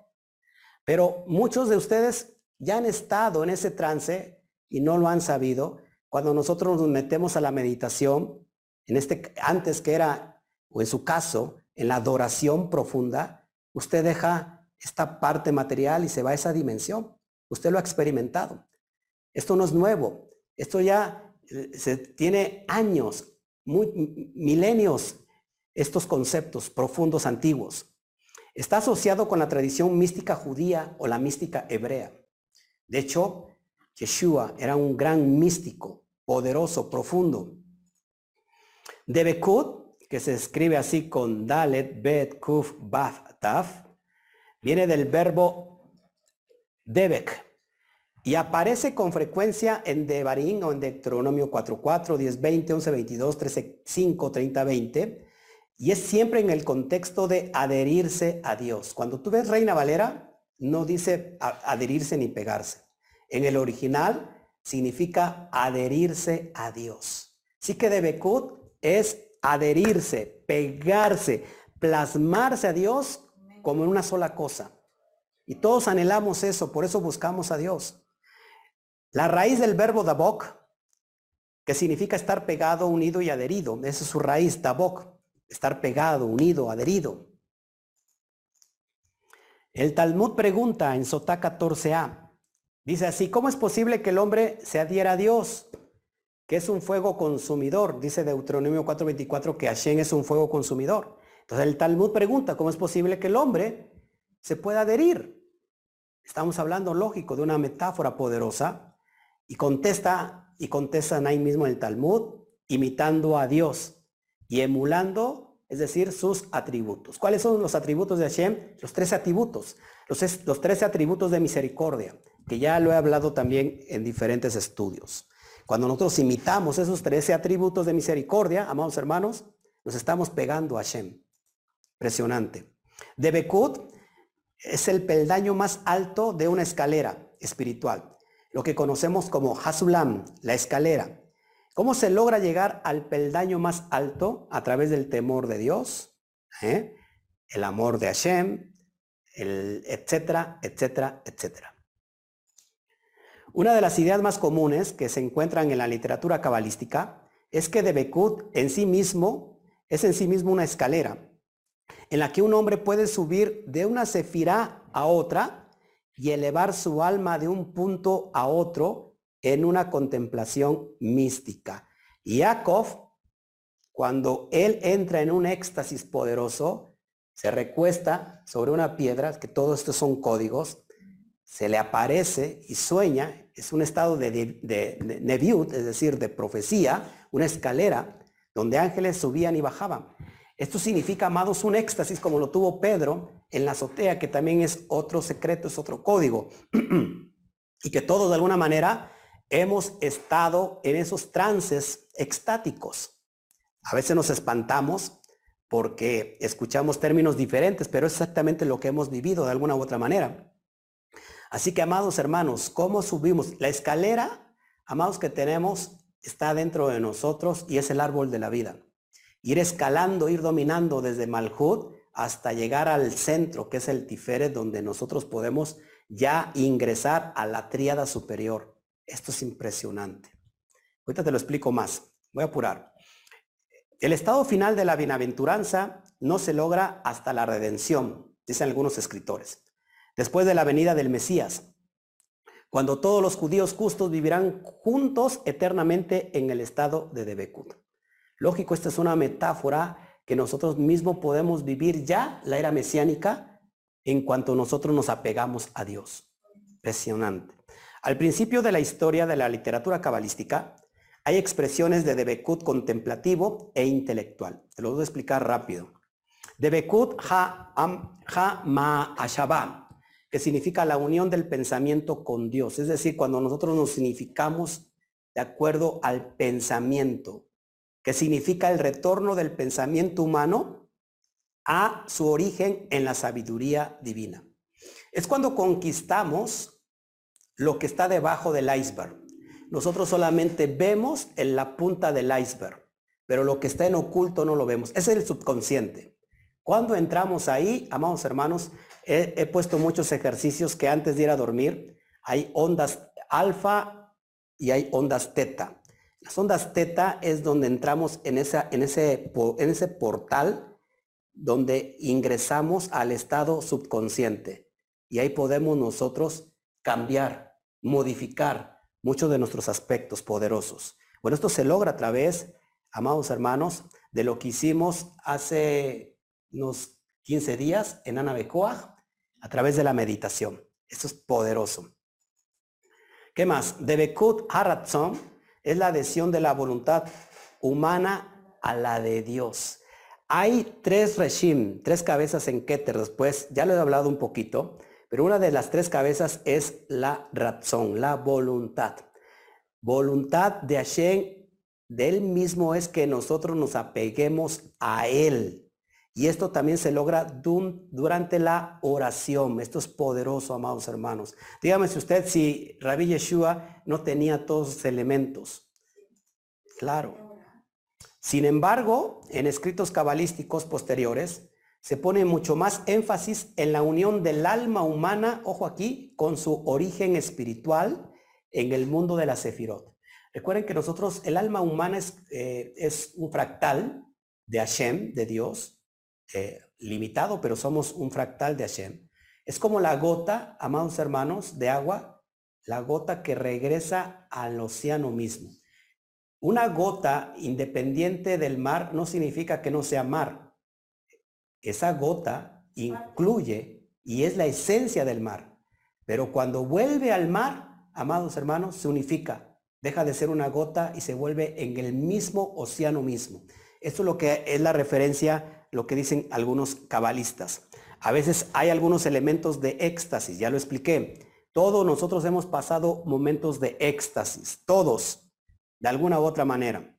Pero muchos de ustedes ya han estado en ese trance y no lo han sabido cuando nosotros nos metemos a la meditación, en este, antes que era, o en su caso, en la adoración profunda, usted deja esta parte material y se va a esa dimensión. Usted lo ha experimentado. Esto no es nuevo. Esto ya se tiene años, milenios, estos conceptos profundos antiguos. Está asociado con la tradición mística judía o la mística hebrea. De hecho, Yeshua era un gran místico, poderoso, profundo. Debekut, que se escribe así con Dalet, Bet, Kuf, Baf, Taf, viene del verbo Debek y aparece con frecuencia en Devarim o en Deuteronomio 4.4, 10.20, 11.22, 13.5, 30.20 y es siempre en el contexto de adherirse a Dios. Cuando tú ves Reina Valera, no dice adherirse ni pegarse. En el original significa adherirse a Dios. Sí que de es adherirse, pegarse, plasmarse a Dios como en una sola cosa. Y todos anhelamos eso, por eso buscamos a Dios. La raíz del verbo dabok, que significa estar pegado, unido y adherido, esa es su raíz, dabok, estar pegado, unido, adherido. El Talmud pregunta en Sotá 14a, Dice así, ¿cómo es posible que el hombre se adhiera a Dios? Que es un fuego consumidor. Dice Deuteronomio 4:24 que Hashem es un fuego consumidor. Entonces el Talmud pregunta, ¿cómo es posible que el hombre se pueda adherir? Estamos hablando, lógico, de una metáfora poderosa. Y contesta, y contestan ahí mismo el Talmud, imitando a Dios y emulando, es decir, sus atributos. ¿Cuáles son los atributos de Hashem? Los tres atributos. Los, los tres atributos de misericordia que ya lo he hablado también en diferentes estudios. Cuando nosotros imitamos esos 13 atributos de misericordia, amados hermanos, nos estamos pegando a Shem. Impresionante. Debekut es el peldaño más alto de una escalera espiritual, lo que conocemos como Hasulam, la escalera. ¿Cómo se logra llegar al peldaño más alto? A través del temor de Dios, ¿eh? el amor de Hashem, etcétera, etcétera, etcétera. Una de las ideas más comunes que se encuentran en la literatura cabalística es que Debekut en sí mismo es en sí mismo una escalera en la que un hombre puede subir de una sefirá a otra y elevar su alma de un punto a otro en una contemplación mística. Yaakov, cuando él entra en un éxtasis poderoso, se recuesta sobre una piedra, que todo esto son códigos, se le aparece y sueña, es un estado de, de, neviut, es decir, de profecía, una escalera donde ángeles subían y bajaban. Esto significa, amados, un éxtasis como lo tuvo Pedro en la azotea, que también es otro secreto, es otro código. y que todos de alguna manera hemos estado en esos trances extáticos. A veces nos espantamos porque escuchamos términos diferentes, pero es exactamente lo que hemos vivido de alguna u otra manera. Así que, amados hermanos, ¿cómo subimos? La escalera, amados, que tenemos está dentro de nosotros y es el árbol de la vida. Ir escalando, ir dominando desde Malhud hasta llegar al centro, que es el Tiferet, donde nosotros podemos ya ingresar a la tríada superior. Esto es impresionante. Ahorita te lo explico más. Voy a apurar. El estado final de la bienaventuranza no se logra hasta la redención, dicen algunos escritores, después de la venida del Mesías, cuando todos los judíos justos vivirán juntos eternamente en el estado de Debekut. Lógico, esta es una metáfora que nosotros mismos podemos vivir ya la era mesiánica en cuanto nosotros nos apegamos a Dios. Impresionante. Al principio de la historia de la literatura cabalística, hay expresiones de Debekut contemplativo e intelectual. Te lo voy a explicar rápido. Debekut ha, ha ma que significa la unión del pensamiento con Dios. Es decir, cuando nosotros nos significamos de acuerdo al pensamiento, significa el retorno del pensamiento humano a su origen en la sabiduría divina. Es cuando conquistamos lo que está debajo del iceberg. Nosotros solamente vemos en la punta del iceberg, pero lo que está en oculto no lo vemos. Es el subconsciente. Cuando entramos ahí, amados hermanos, he, he puesto muchos ejercicios que antes de ir a dormir, hay ondas alfa y hay ondas teta. Las ondas teta es donde entramos en, en, ese, en ese portal donde ingresamos al estado subconsciente. Y ahí podemos nosotros cambiar, modificar muchos de nuestros aspectos poderosos. Bueno, esto se logra a través, amados hermanos, de lo que hicimos hace unos 15 días en Anabecoa a través de la meditación. Esto es poderoso. ¿Qué más? Debekut Haratzon es la adhesión de la voluntad humana a la de Dios. Hay tres regim, tres cabezas en Keter después, ya lo he hablado un poquito, pero una de las tres cabezas es la razón, la voluntad. Voluntad de Hashem, de él mismo es que nosotros nos apeguemos a él. Y esto también se logra durante la oración. Esto es poderoso, amados hermanos. Dígame si usted, si Rabbi Yeshua no tenía todos los elementos. Claro. Sin embargo, en escritos cabalísticos posteriores, se pone mucho más énfasis en la unión del alma humana, ojo aquí, con su origen espiritual en el mundo de la Sefirot. Recuerden que nosotros, el alma humana es, eh, es un fractal de Hashem, de Dios, eh, limitado, pero somos un fractal de Hashem. Es como la gota, amados hermanos, de agua, la gota que regresa al océano mismo. Una gota independiente del mar no significa que no sea mar. Esa gota incluye y es la esencia del mar. Pero cuando vuelve al mar, amados hermanos, se unifica. Deja de ser una gota y se vuelve en el mismo océano mismo. Esto es lo que es la referencia lo que dicen algunos cabalistas. A veces hay algunos elementos de éxtasis, ya lo expliqué. Todos nosotros hemos pasado momentos de éxtasis, todos, de alguna u otra manera.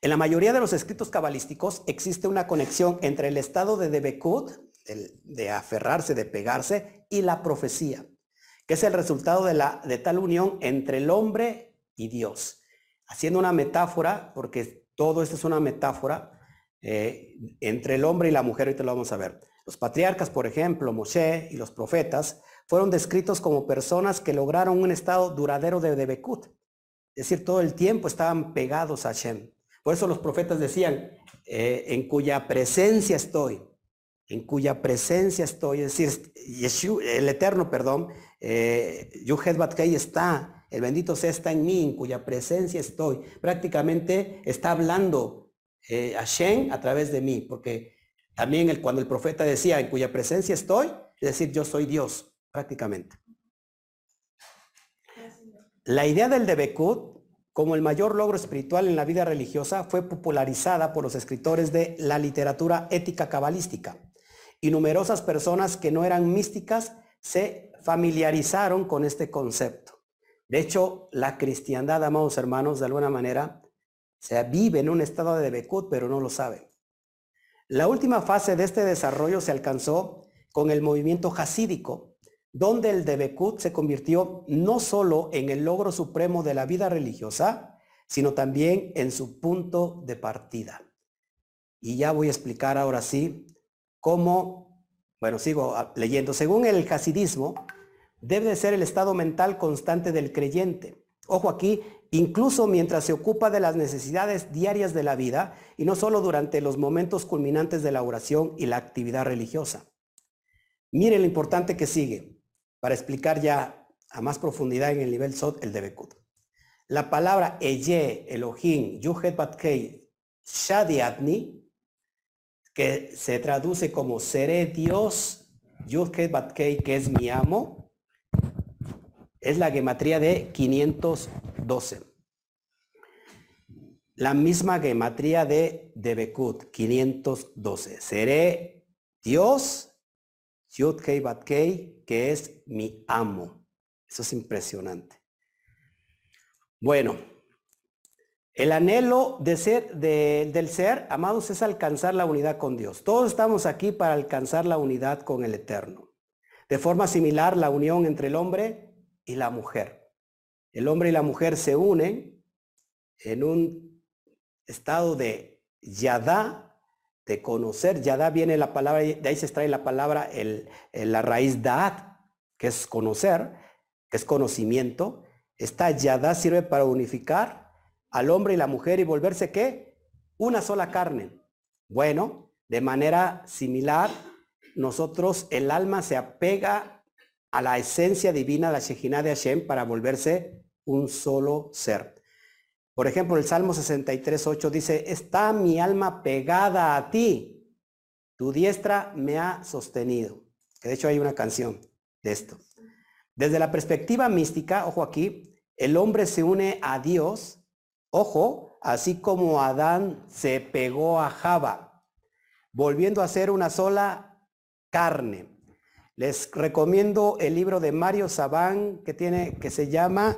En la mayoría de los escritos cabalísticos existe una conexión entre el estado de Debekut, de aferrarse, de pegarse, y la profecía, que es el resultado de, la, de tal unión entre el hombre y Dios. Haciendo una metáfora, porque todo esto es una metáfora, eh, entre el hombre y la mujer, ahorita lo vamos a ver. Los patriarcas, por ejemplo, Moshe y los profetas, fueron descritos como personas que lograron un estado duradero de Debekut. Es decir, todo el tiempo estaban pegados a Hashem. Por eso los profetas decían, eh, en cuya presencia estoy, en cuya presencia estoy, es decir, el Eterno, perdón, eh, Yuhed Batkei está, el bendito sea está en mí, en cuya presencia estoy. Prácticamente está hablando eh, Hashem a través de mí, porque también el, cuando el profeta decía, en cuya presencia estoy, es decir, yo soy Dios, prácticamente. La idea del Debekut, como el mayor logro espiritual en la vida religiosa, fue popularizada por los escritores de la literatura ética cabalística. Y numerosas personas que no eran místicas se familiarizaron con este concepto. De hecho, la cristiandad, amados hermanos, de alguna manera, sea, vive en un estado de Bekut, pero no lo sabe. La última fase de este desarrollo se alcanzó con el movimiento hasídico, donde el Debekut se convirtió no solo en el logro supremo de la vida religiosa, sino también en su punto de partida. Y ya voy a explicar ahora sí cómo, bueno, sigo leyendo. Según el hasidismo, debe de ser el estado mental constante del creyente, Ojo aquí, incluso mientras se ocupa de las necesidades diarias de la vida y no solo durante los momentos culminantes de la oración y la actividad religiosa. Mire lo importante que sigue para explicar ya a más profundidad en el nivel SOT el Debekut. La palabra Eye, Elohim, Yuhet Batkei, Shadiatni, que se traduce como seré Dios, Yuhet Batkei, que es mi amo, es la gematría de 512. La misma gematría de Debekut, 512. Seré Dios, Yud Kei Bat Kei, que es mi amo. Eso es impresionante. Bueno, el anhelo de ser, del ser, amados, es alcanzar la unidad con Dios. Todos estamos aquí para alcanzar la unidad con el Eterno. De forma similar, la unión entre el hombre y la mujer. El hombre y la mujer se unen en un estado de yadá, de conocer. Yadá viene la palabra, de ahí se extrae la palabra, el, la raíz da'at, que es conocer, que es conocimiento. Esta yadá sirve para unificar al hombre y la mujer y volverse qué? Una sola carne. Bueno, de manera similar, nosotros, el alma se apega a la esencia divina, la Shejina de Hashem, para volverse un solo ser. Por ejemplo, el Salmo 63, 8 dice, está mi alma pegada a ti, tu diestra me ha sostenido. Que de hecho hay una canción de esto. Desde la perspectiva mística, ojo aquí, el hombre se une a Dios, ojo, así como Adán se pegó a Java, volviendo a ser una sola carne. Les recomiendo el libro de Mario Sabán que tiene, que se llama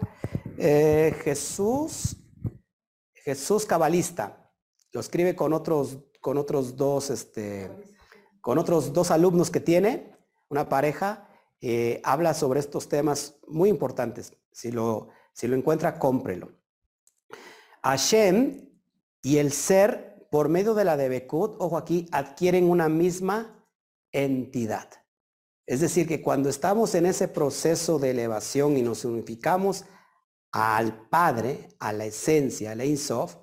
eh, Jesús Jesús cabalista. Lo escribe con otros, con otros dos, este, con otros dos alumnos que tiene, una pareja, habla sobre estos temas muy importantes. Si lo, si lo encuentra, cómprelo. Hashem y el ser, por medio de la Debekut, ojo aquí, adquieren una misma entidad. Es decir, que cuando estamos en ese proceso de elevación y nos unificamos, al Padre, a la esencia, al Sof,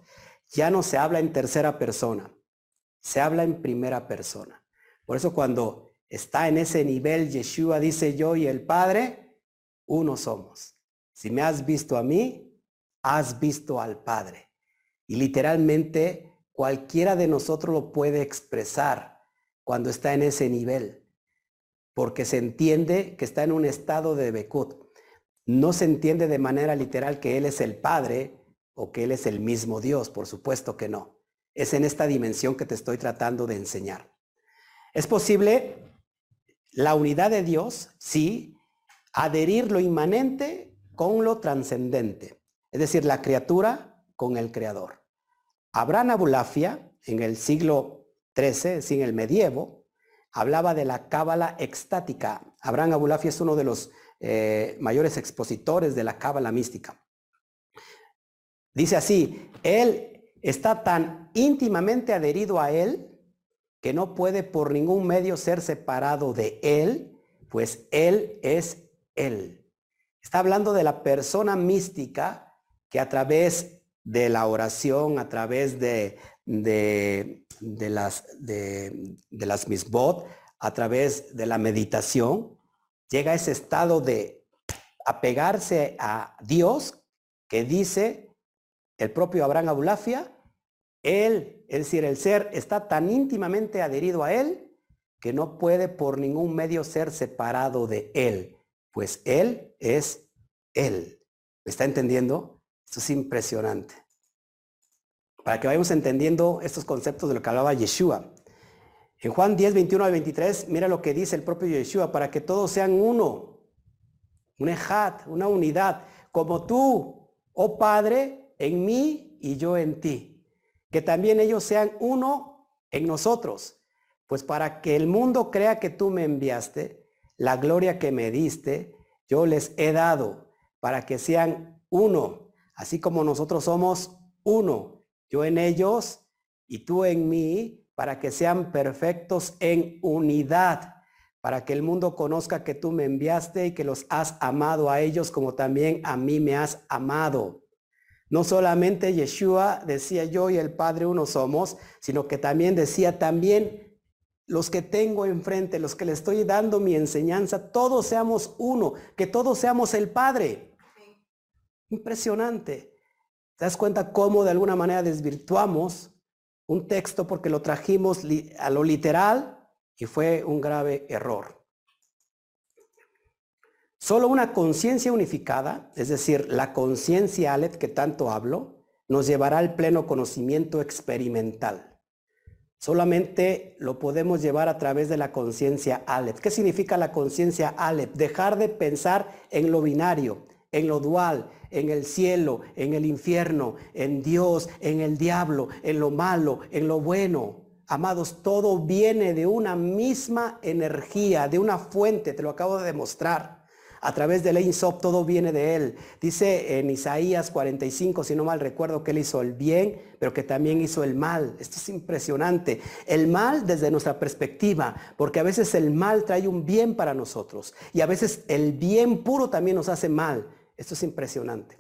ya no se habla en tercera persona, se habla en primera persona. Por eso cuando está en ese nivel, Yeshua dice yo y el Padre, uno somos. Si me has visto a mí, has visto al Padre. Y literalmente cualquiera de nosotros lo puede expresar cuando está en ese nivel, porque se entiende que está en un estado de Bekut no se entiende de manera literal que Él es el Padre o que Él es el mismo Dios, por supuesto que no. Es en esta dimensión que te estoy tratando de enseñar. Es posible la unidad de Dios, sí, adherir lo inmanente con lo trascendente, es decir, la criatura con el creador. Abraham Abulafia, en el siglo XIII, sin el medievo, hablaba de la cábala extática. Abraham Abulafia es uno de los eh, mayores expositores de la cábala mística. Dice así, él está tan íntimamente adherido a él que no puede por ningún medio ser separado de él, pues él es él. Está hablando de la persona mística que a través de la oración, a través de, de, las, de, de las misbot, a través de la meditación, llega a ese estado de apegarse a Dios que dice el propio Abraham Abulafia, él, es decir, el ser está tan íntimamente adherido a él que no puede por ningún medio ser separado de él, pues él es él. ¿Me está entendiendo? Esto es impresionante. Para que vayamos entendiendo estos conceptos de lo que hablaba Yeshua. En Juan 10, 21 al 23, mira lo que dice el propio Yeshua, para que todos sean uno, un ejat, una unidad, como tú, oh Padre, en mí y yo en ti. Que también ellos sean uno en nosotros, pues para que el mundo crea que tú me enviaste, la gloria que me diste, yo les he dado, para que sean uno, así como nosotros somos uno, yo en ellos y tú en mí, para que sean perfectos en unidad, para que el mundo conozca que tú me enviaste y que los has amado a ellos como también a mí me has amado. No solamente Yeshua decía yo y el Padre uno somos, sino que también decía también los que tengo enfrente, los que le estoy dando mi enseñanza, todos seamos uno, que todos seamos el Padre. Impresionante. ¿Te das cuenta cómo de alguna manera desvirtuamos un texto porque lo trajimos a lo literal y fue un grave error. Solo una conciencia unificada, es decir, la conciencia Aleph que tanto hablo, nos llevará al pleno conocimiento experimental. Solamente lo podemos llevar a través de la conciencia Aleph. ¿Qué significa la conciencia Aleph? Dejar de pensar en lo binario, en lo dual, en el cielo, en el infierno, en Dios, en el diablo, en lo malo, en lo bueno. Amados, todo viene de una misma energía, de una fuente, te lo acabo de demostrar. A través del Einsop todo viene de él. Dice en Isaías 45, si no mal recuerdo, que él hizo el bien, pero que también hizo el mal. Esto es impresionante. El mal desde nuestra perspectiva, porque a veces el mal trae un bien para nosotros y a veces el bien puro también nos hace mal. Esto es impresionante.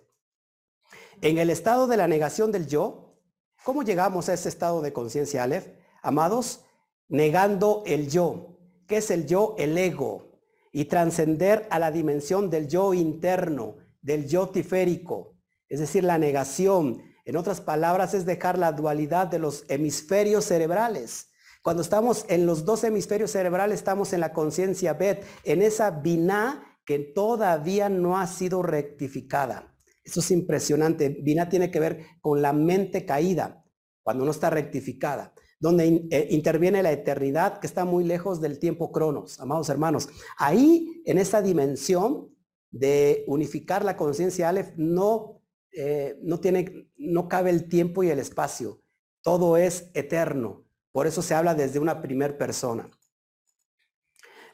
En el estado de la negación del yo, ¿cómo llegamos a ese estado de conciencia, Aleph? Amados, negando el yo. ¿Qué es el yo? El ego. Y trascender a la dimensión del yo interno, del yo tiférico. Es decir, la negación. En otras palabras, es dejar la dualidad de los hemisferios cerebrales. Cuando estamos en los dos hemisferios cerebrales, estamos en la conciencia Bet, en esa biná que todavía no ha sido rectificada. Eso es impresionante. Biná tiene que ver con la mente caída, cuando no está rectificada donde eh, interviene la eternidad que está muy lejos del tiempo cronos, amados hermanos. Ahí, en esa dimensión de unificar la conciencia Aleph, no, eh, no, tiene, no cabe el tiempo y el espacio. Todo es eterno. Por eso se habla desde una primer persona.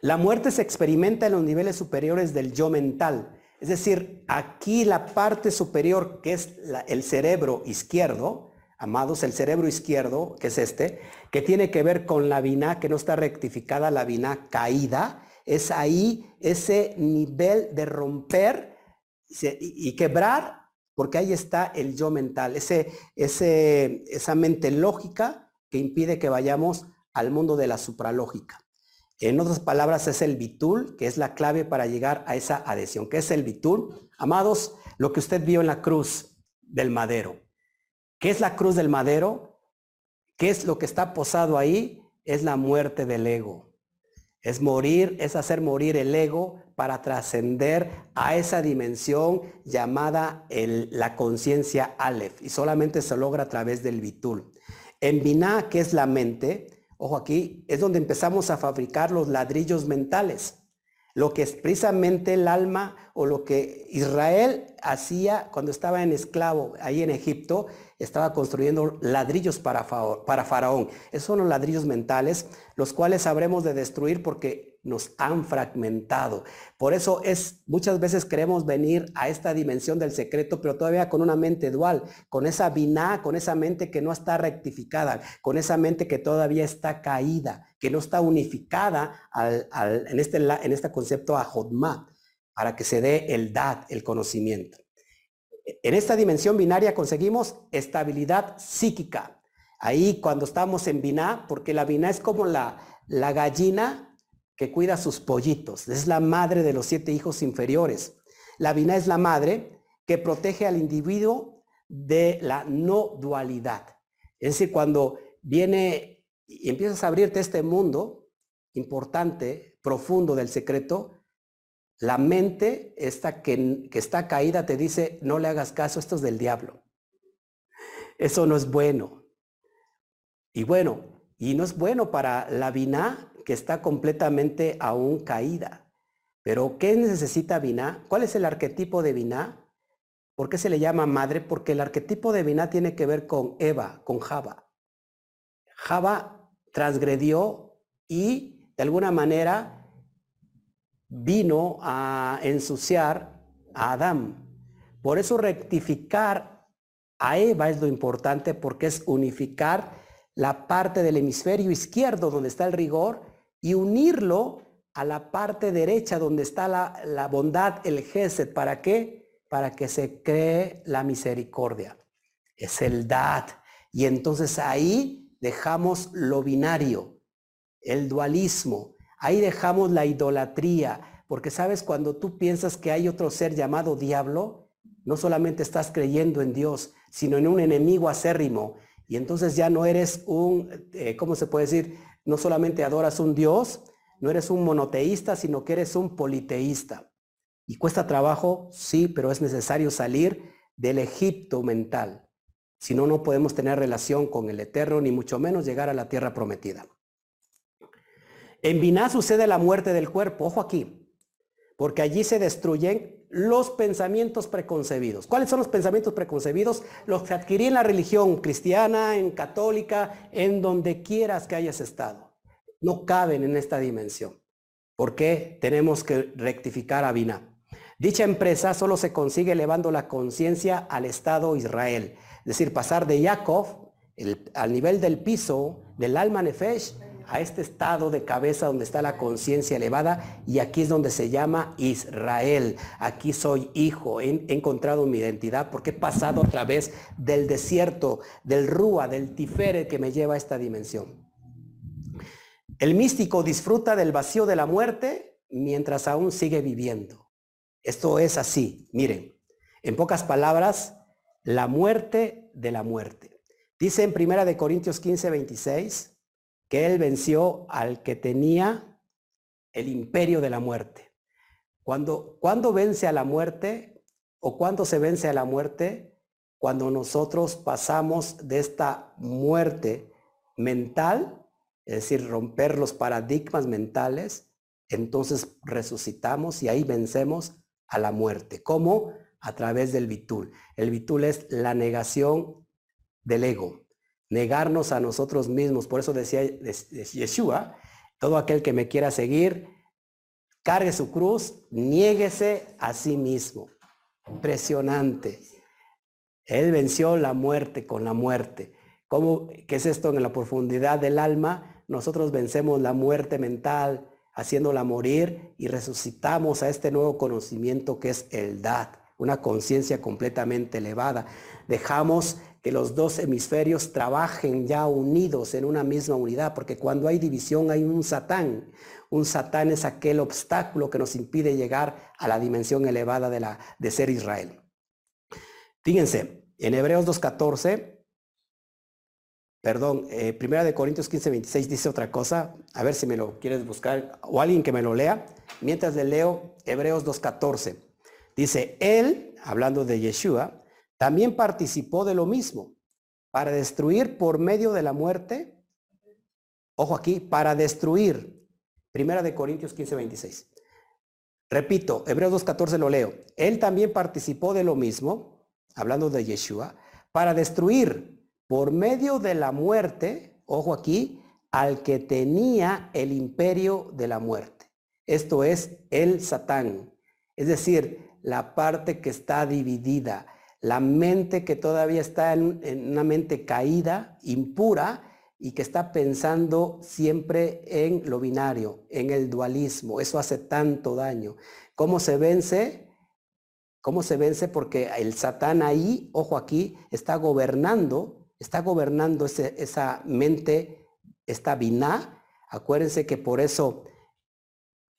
La muerte se experimenta en los niveles superiores del yo mental. Es decir, aquí la parte superior, que es el cerebro izquierdo, amados, el cerebro izquierdo, que es este, que tiene que ver con la vina que no está rectificada, la vina caída, es ahí ese nivel de romper y quebrar, porque ahí está el yo mental, ese, esa mente lógica que impide que vayamos al mundo de la supralógica. En otras palabras, es el bitul, que es la clave para llegar a esa adhesión. ¿Qué es el bitul? Amados, lo que usted vio en la cruz del madero. ¿Qué es la cruz del madero? ¿Qué es lo que está posado ahí? Es la muerte del ego. Es morir, es hacer morir el ego para trascender a esa dimensión llamada la conciencia Aleph. Y solamente se logra a través del Bitul. En Binah, que es la mente, ojo aquí, es donde empezamos a fabricar los ladrillos mentales. Lo que es precisamente el alma o lo que Israel hacía cuando estaba en esclavo ahí en Egipto, estaba construyendo ladrillos para, para Faraón. Esos son los ladrillos mentales, los cuales sabremos de destruir porque nos han fragmentado. Por eso es, muchas veces queremos venir a esta dimensión del secreto, pero todavía con una mente dual, con esa biná, con esa mente que no está rectificada, con esa mente que todavía está caída, que no está unificada en, este, en este concepto a Jodma, para que se dé el dad, el conocimiento en esta dimensión binaria conseguimos estabilidad psíquica. Ahí cuando estamos en biná, porque la biná es como la, la gallina que cuida sus pollitos, es la madre de los siete hijos inferiores. La biná es la madre que protege al individuo de la no dualidad. Es decir, cuando viene y empiezas a abrirte este mundo importante, profundo del secreto, la mente, esta que, está caída, te dice, no le hagas caso, esto es del diablo. Eso no es bueno. Y bueno, y no es bueno para la vina que está completamente aún caída. Pero ¿qué necesita vina? ¿Cuál es el arquetipo de vina? ¿Por qué se le llama madre? Porque el arquetipo de vina tiene que ver con Eva, con Java. Java transgredió y de alguna manera vino a ensuciar a Adán. Por eso rectificar a Eva es lo importante porque es unificar la parte del hemisferio izquierdo donde está el rigor y unirlo a la parte derecha donde está la, bondad, el Gesed. ¿Para qué? Para que se cree la misericordia. Es el Dad. Y entonces ahí dejamos lo binario, el dualismo. Ahí dejamos la idolatría. Porque sabes, cuando tú piensas que hay otro ser llamado diablo, no solamente estás creyendo en Dios, sino en un enemigo acérrimo. Y entonces ya no eres un, eh, ¿cómo se puede decir? No solamente adoras un Dios, no eres un monoteísta, sino que eres un politeísta. Y cuesta trabajo, sí, pero es necesario salir del Egipto mental. Si no, no podemos tener relación con el Eterno, ni mucho menos llegar a la tierra prometida. En Biná sucede la muerte del cuerpo, ojo aquí, porque allí se destruyen los pensamientos preconcebidos. ¿Cuáles son los pensamientos preconcebidos? Los que adquirí en la religión cristiana, en católica, en donde quieras que hayas estado. No caben en esta dimensión. ¿Por qué tenemos que rectificar a Biná? Dicha empresa solo se consigue elevando la conciencia al Estado Israel. Es decir, pasar de Jacob al nivel del piso del alma Nefesh a este estado de cabeza donde está la conciencia elevada y aquí es donde se llama Israel. Aquí soy hijo, he, encontrado mi identidad porque he pasado a través del desierto, del Rúa, del Tifere que me lleva a esta dimensión. El místico disfruta del vacío de la muerte mientras aún sigue viviendo. Esto es así, miren, en pocas palabras, la muerte de la muerte. Dice en Primera de Corintios 15, 26, que él venció al que tenía el imperio de la muerte. Cuando, cuando vence a la muerte o cuando se vence a la muerte, cuando nosotros pasamos de esta muerte mental, es decir, romper los paradigmas mentales, entonces resucitamos y ahí vencemos a la muerte. ¿Cómo? A través del bitul. El bitul es la negación del ego negarnos a nosotros mismos. Por eso decía Yeshua, todo aquel que me quiera seguir, cargue su cruz, niéguese a sí mismo. Impresionante. Él venció la muerte con la muerte. ¿Cómo, ¿Qué es esto en la profundidad del alma? Nosotros vencemos la muerte mental, haciéndola morir y resucitamos a este nuevo conocimiento que es el Dad, una conciencia completamente elevada. Dejamos que los dos hemisferios trabajen ya unidos en una misma unidad, porque cuando hay división hay un satán. Un satán es aquel obstáculo que nos impide llegar a la dimensión elevada de, la, de ser Israel. Fíjense, en Hebreos 2.14, perdón, eh, Primera de Corintios 15, 26 dice otra cosa, a ver si me lo quieres buscar, o alguien que me lo lea, mientras le leo Hebreos 2.14. Dice, él, hablando de Yeshua, también participó de lo mismo, para destruir por medio de la muerte, ojo aquí, para destruir. Primera de Corintios 15, 26. Repito, Hebreos 2.14 lo leo. Él también participó de lo mismo, hablando de Yeshua, para destruir por medio de la muerte, ojo aquí, al que tenía el imperio de la muerte. Esto es el Satán. Es decir, la parte que está dividida la mente que todavía está en, una mente caída, impura, y que está pensando siempre en lo binario, en el dualismo. Eso hace tanto daño. ¿Cómo se vence? ¿Cómo se vence? Porque el Satán ahí, ojo aquí, está gobernando, está gobernando esa mente, esta biná. Acuérdense que por eso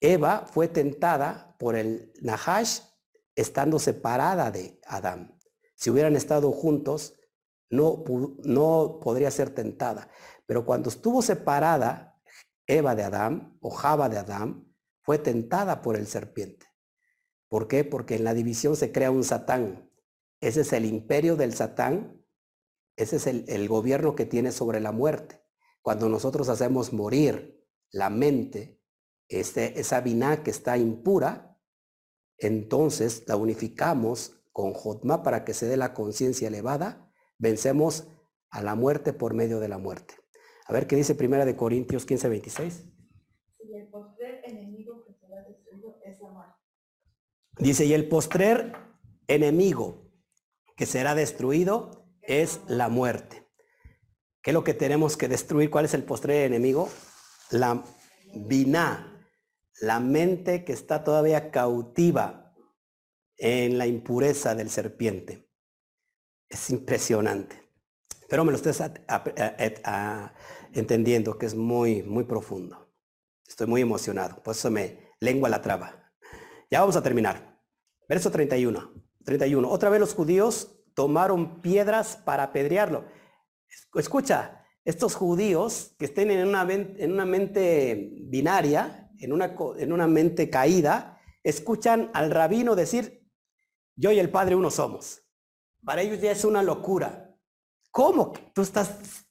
Eva fue tentada por el Nahash estando separada de Adán. Si hubieran estado juntos, no, no podría ser tentada. Pero cuando estuvo separada Eva de Adán o Java de Adán, fue tentada por el serpiente. ¿Por qué? Porque en la división se crea un Satán. Ese es el imperio del Satán. Ese es el, gobierno que tiene sobre la muerte. Cuando nosotros hacemos morir la mente, este, esa biná que está impura, entonces la unificamos con Jotma para que se dé la conciencia elevada, vencemos a la muerte por medio de la muerte. A ver qué dice Primera de Corintios 15, 26. Dice, y el postrer enemigo que será destruido es la muerte. ¿Qué es lo que tenemos que destruir? ¿Cuál es el postrer enemigo? La biná. la mente que está todavía cautiva en la impureza del serpiente. Es impresionante. Pero me lo estés entendiendo que es muy, muy profundo. Estoy muy emocionado, por eso me lengua la traba. Ya vamos a terminar. Verso 31. 31. Otra vez los judíos tomaron piedras para apedrearlo. Escucha, estos judíos que estén en una, en una mente binaria, en una, en una mente caída, escuchan al rabino decir, yo y el Padre uno somos. Para ellos ya es una locura. ¿Cómo tú estás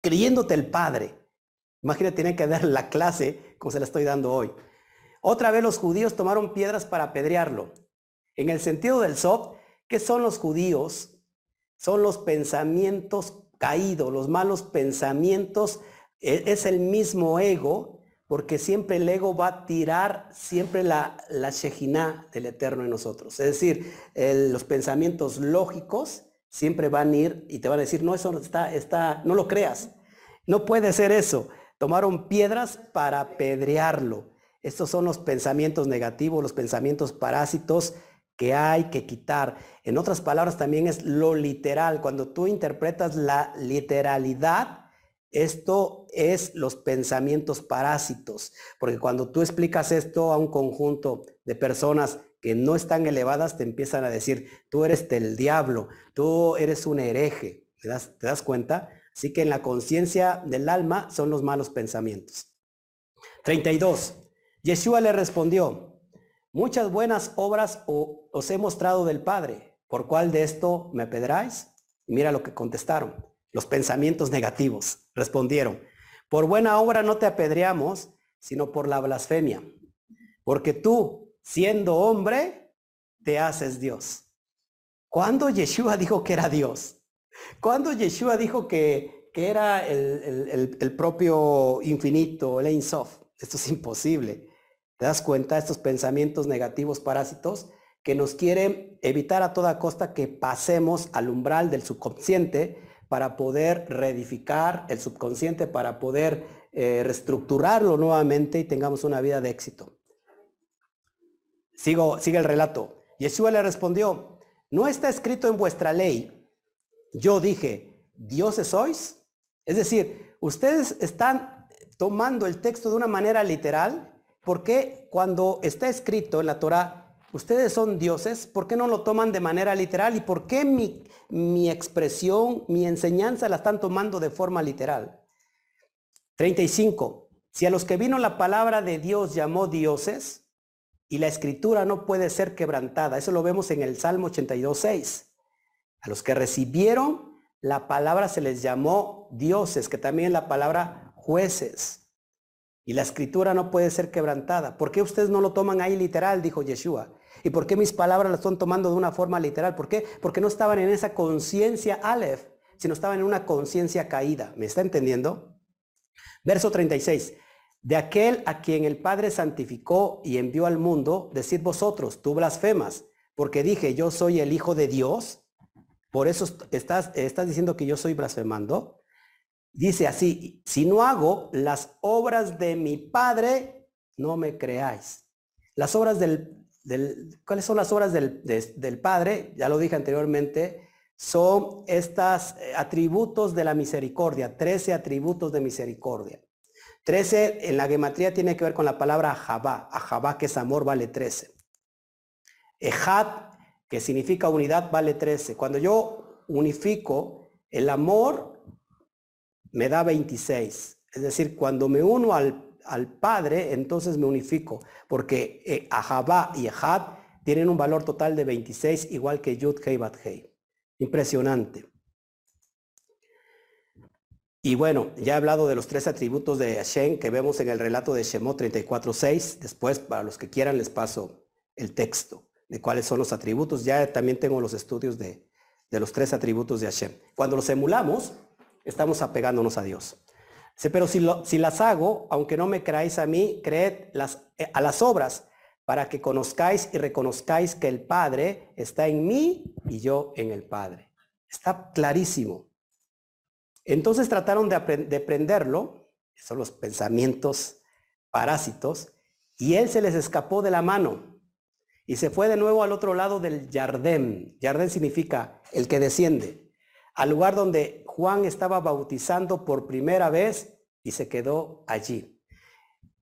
creyéndote el Padre? Imagínate, tienen que dar la clase como se la estoy dando hoy. Otra vez los judíos tomaron piedras para apedrearlo. En el sentido del Sob, ¿qué son los judíos? Son los pensamientos caídos, los malos pensamientos. E, es el mismo ego, porque siempre el ego va a tirar siempre la, la del Eterno en nosotros. Es decir, los pensamientos lógicos siempre van a ir y te van a decir, no, eso está, está, no lo creas. No puede ser eso. Tomaron piedras para apedrearlo. Estos son los pensamientos negativos, los pensamientos parásitos que hay que quitar. En otras palabras, también es lo literal. Cuando tú interpretas la literalidad, esto es los pensamientos parásitos, porque cuando tú explicas esto a un conjunto de personas que no están elevadas, te empiezan a decir, tú eres del diablo, tú eres un hereje. ¿Te das, ¿Te das cuenta? Así que en la conciencia del alma son los malos pensamientos. 32. Yeshua le respondió, Muchas buenas obras os he mostrado del Padre. ¿Por cuál de esto me pedráis? mira lo que contestaron. Los pensamientos negativos. Respondieron, por buena obra no te apedreamos, sino por la blasfemia. Porque tú, siendo hombre, te haces Dios. ¿Cuándo Yeshua dijo que era Dios? ¿Cuándo Yeshua dijo que, que era el, el, propio infinito, el Ein Sof? Esto es imposible. ¿Te das cuenta? Estos pensamientos negativos parásitos que nos quieren evitar a toda costa que pasemos al umbral del subconsciente para poder reedificar el subconsciente, para poder eh, reestructurarlo nuevamente y tengamos una vida de éxito. Sigo, sigue el relato. Yeshua le respondió, ¿no está escrito en vuestra ley? Yo dije, ¿dioses sois? Es decir, ustedes están tomando el texto de una manera literal ¿Por qué cuando está escrito en la Torah, ustedes son dioses? ¿Por qué no lo toman de manera literal? ¿Y por qué mi, mi expresión, mi enseñanza la están tomando de forma literal? 35. Si a los que vino la palabra de Dios llamó dioses, y la escritura no puede ser quebrantada. Eso lo vemos en el Salmo 82.6. A los que recibieron la palabra se les llamó dioses, que también la palabra jueces. Y la escritura no puede ser quebrantada. ¿Por qué ustedes no lo toman ahí literal? Dijo Yeshua. ¿Y por qué mis palabras las están tomando de una forma literal? ¿Por qué? Porque no estaban en esa conciencia Aleph, sino estaban en una conciencia caída. ¿Me está entendiendo? Verso 36. De aquel a quien el Padre santificó y envió al mundo, decid vosotros, tú blasfemas, porque dije, yo soy el Hijo de Dios. Por eso estás, estás diciendo que yo soy blasfemando. Dice así, si no hago las obras de mi Padre, no me creáis. Las obras del, ¿cuáles son las obras del, del Padre? Ya lo dije anteriormente, son estos eh, atributos de la misericordia, 13 atributos de misericordia. 13 en la gematría tiene que ver con la palabra Jabá. Jabá que es amor, vale 13. Ejat, que significa unidad, vale 13. Cuando yo unifico el amor me da 26. Es decir, cuando me uno al, Padre, entonces me unifico, porque eh, y Ejad tienen un valor total de 26, igual que Yud, Hei, Bat, Hei. Impresionante. Y bueno, ya he hablado de los tres atributos de Hashem que vemos en el relato de Shemot 34.6. Después, para los que quieran, les paso el texto de cuáles son los atributos. Ya también tengo los estudios de, de los tres atributos de Hashem. Cuando los emulamos, estamos apegándonos a Dios. Pero si, las hago, aunque no me creáis a mí, creed las, eh, a las obras para que conozcáis y reconozcáis que el Padre está en mí y yo en el Padre. Está clarísimo. Entonces trataron de, de prenderlo, son los pensamientos parásitos, Y él se les escapó de la mano y se fue de nuevo al otro lado del Jardén. Jardén significa el que desciende, al lugar donde Juan estaba bautizando por primera vez y se quedó allí.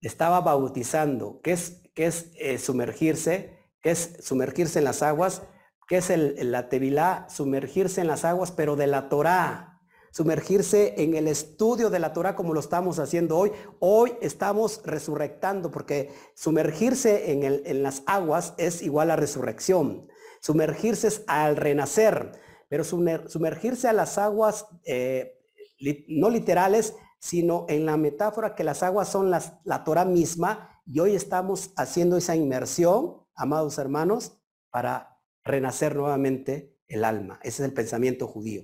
Estaba bautizando. ¿Qué es, qué es eh, sumergirse? ¿Qué es sumergirse en las aguas? ¿Qué es el, la tevilá? Sumergirse en las aguas, pero de la Torá sumergirse en el estudio de la Torah como lo estamos haciendo hoy. Hoy estamos resurrectando porque sumergirse en, el, en las aguas es igual a resurrección. Sumergirse es al renacer, pero sumergirse a las aguas eh, no literales, sino en la metáfora que las aguas son la Torah misma y hoy estamos haciendo esa inmersión, amados hermanos, para renacer nuevamente el alma. Ese es el pensamiento judío.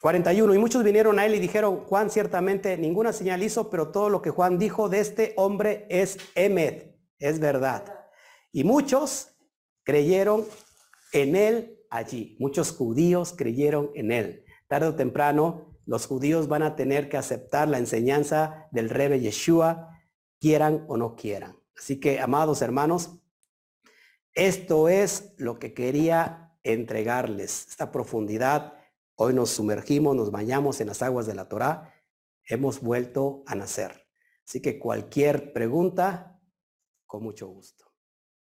41. Y muchos vinieron a él y dijeron, Juan ciertamente ninguna señal hizo, pero todo lo que Juan dijo de este hombre es emed, es verdad. Y muchos creyeron en él allí. Muchos judíos creyeron en él. Tarde o temprano, los judíos van a tener que aceptar la enseñanza del Rebe Yeshua, quieran o no quieran. Así que, amados hermanos, esto es lo que quería entregarles, esta profundidad Hoy nos sumergimos, nos bañamos en las aguas de la Torá, hemos vuelto a nacer. Así que cualquier pregunta, con mucho gusto.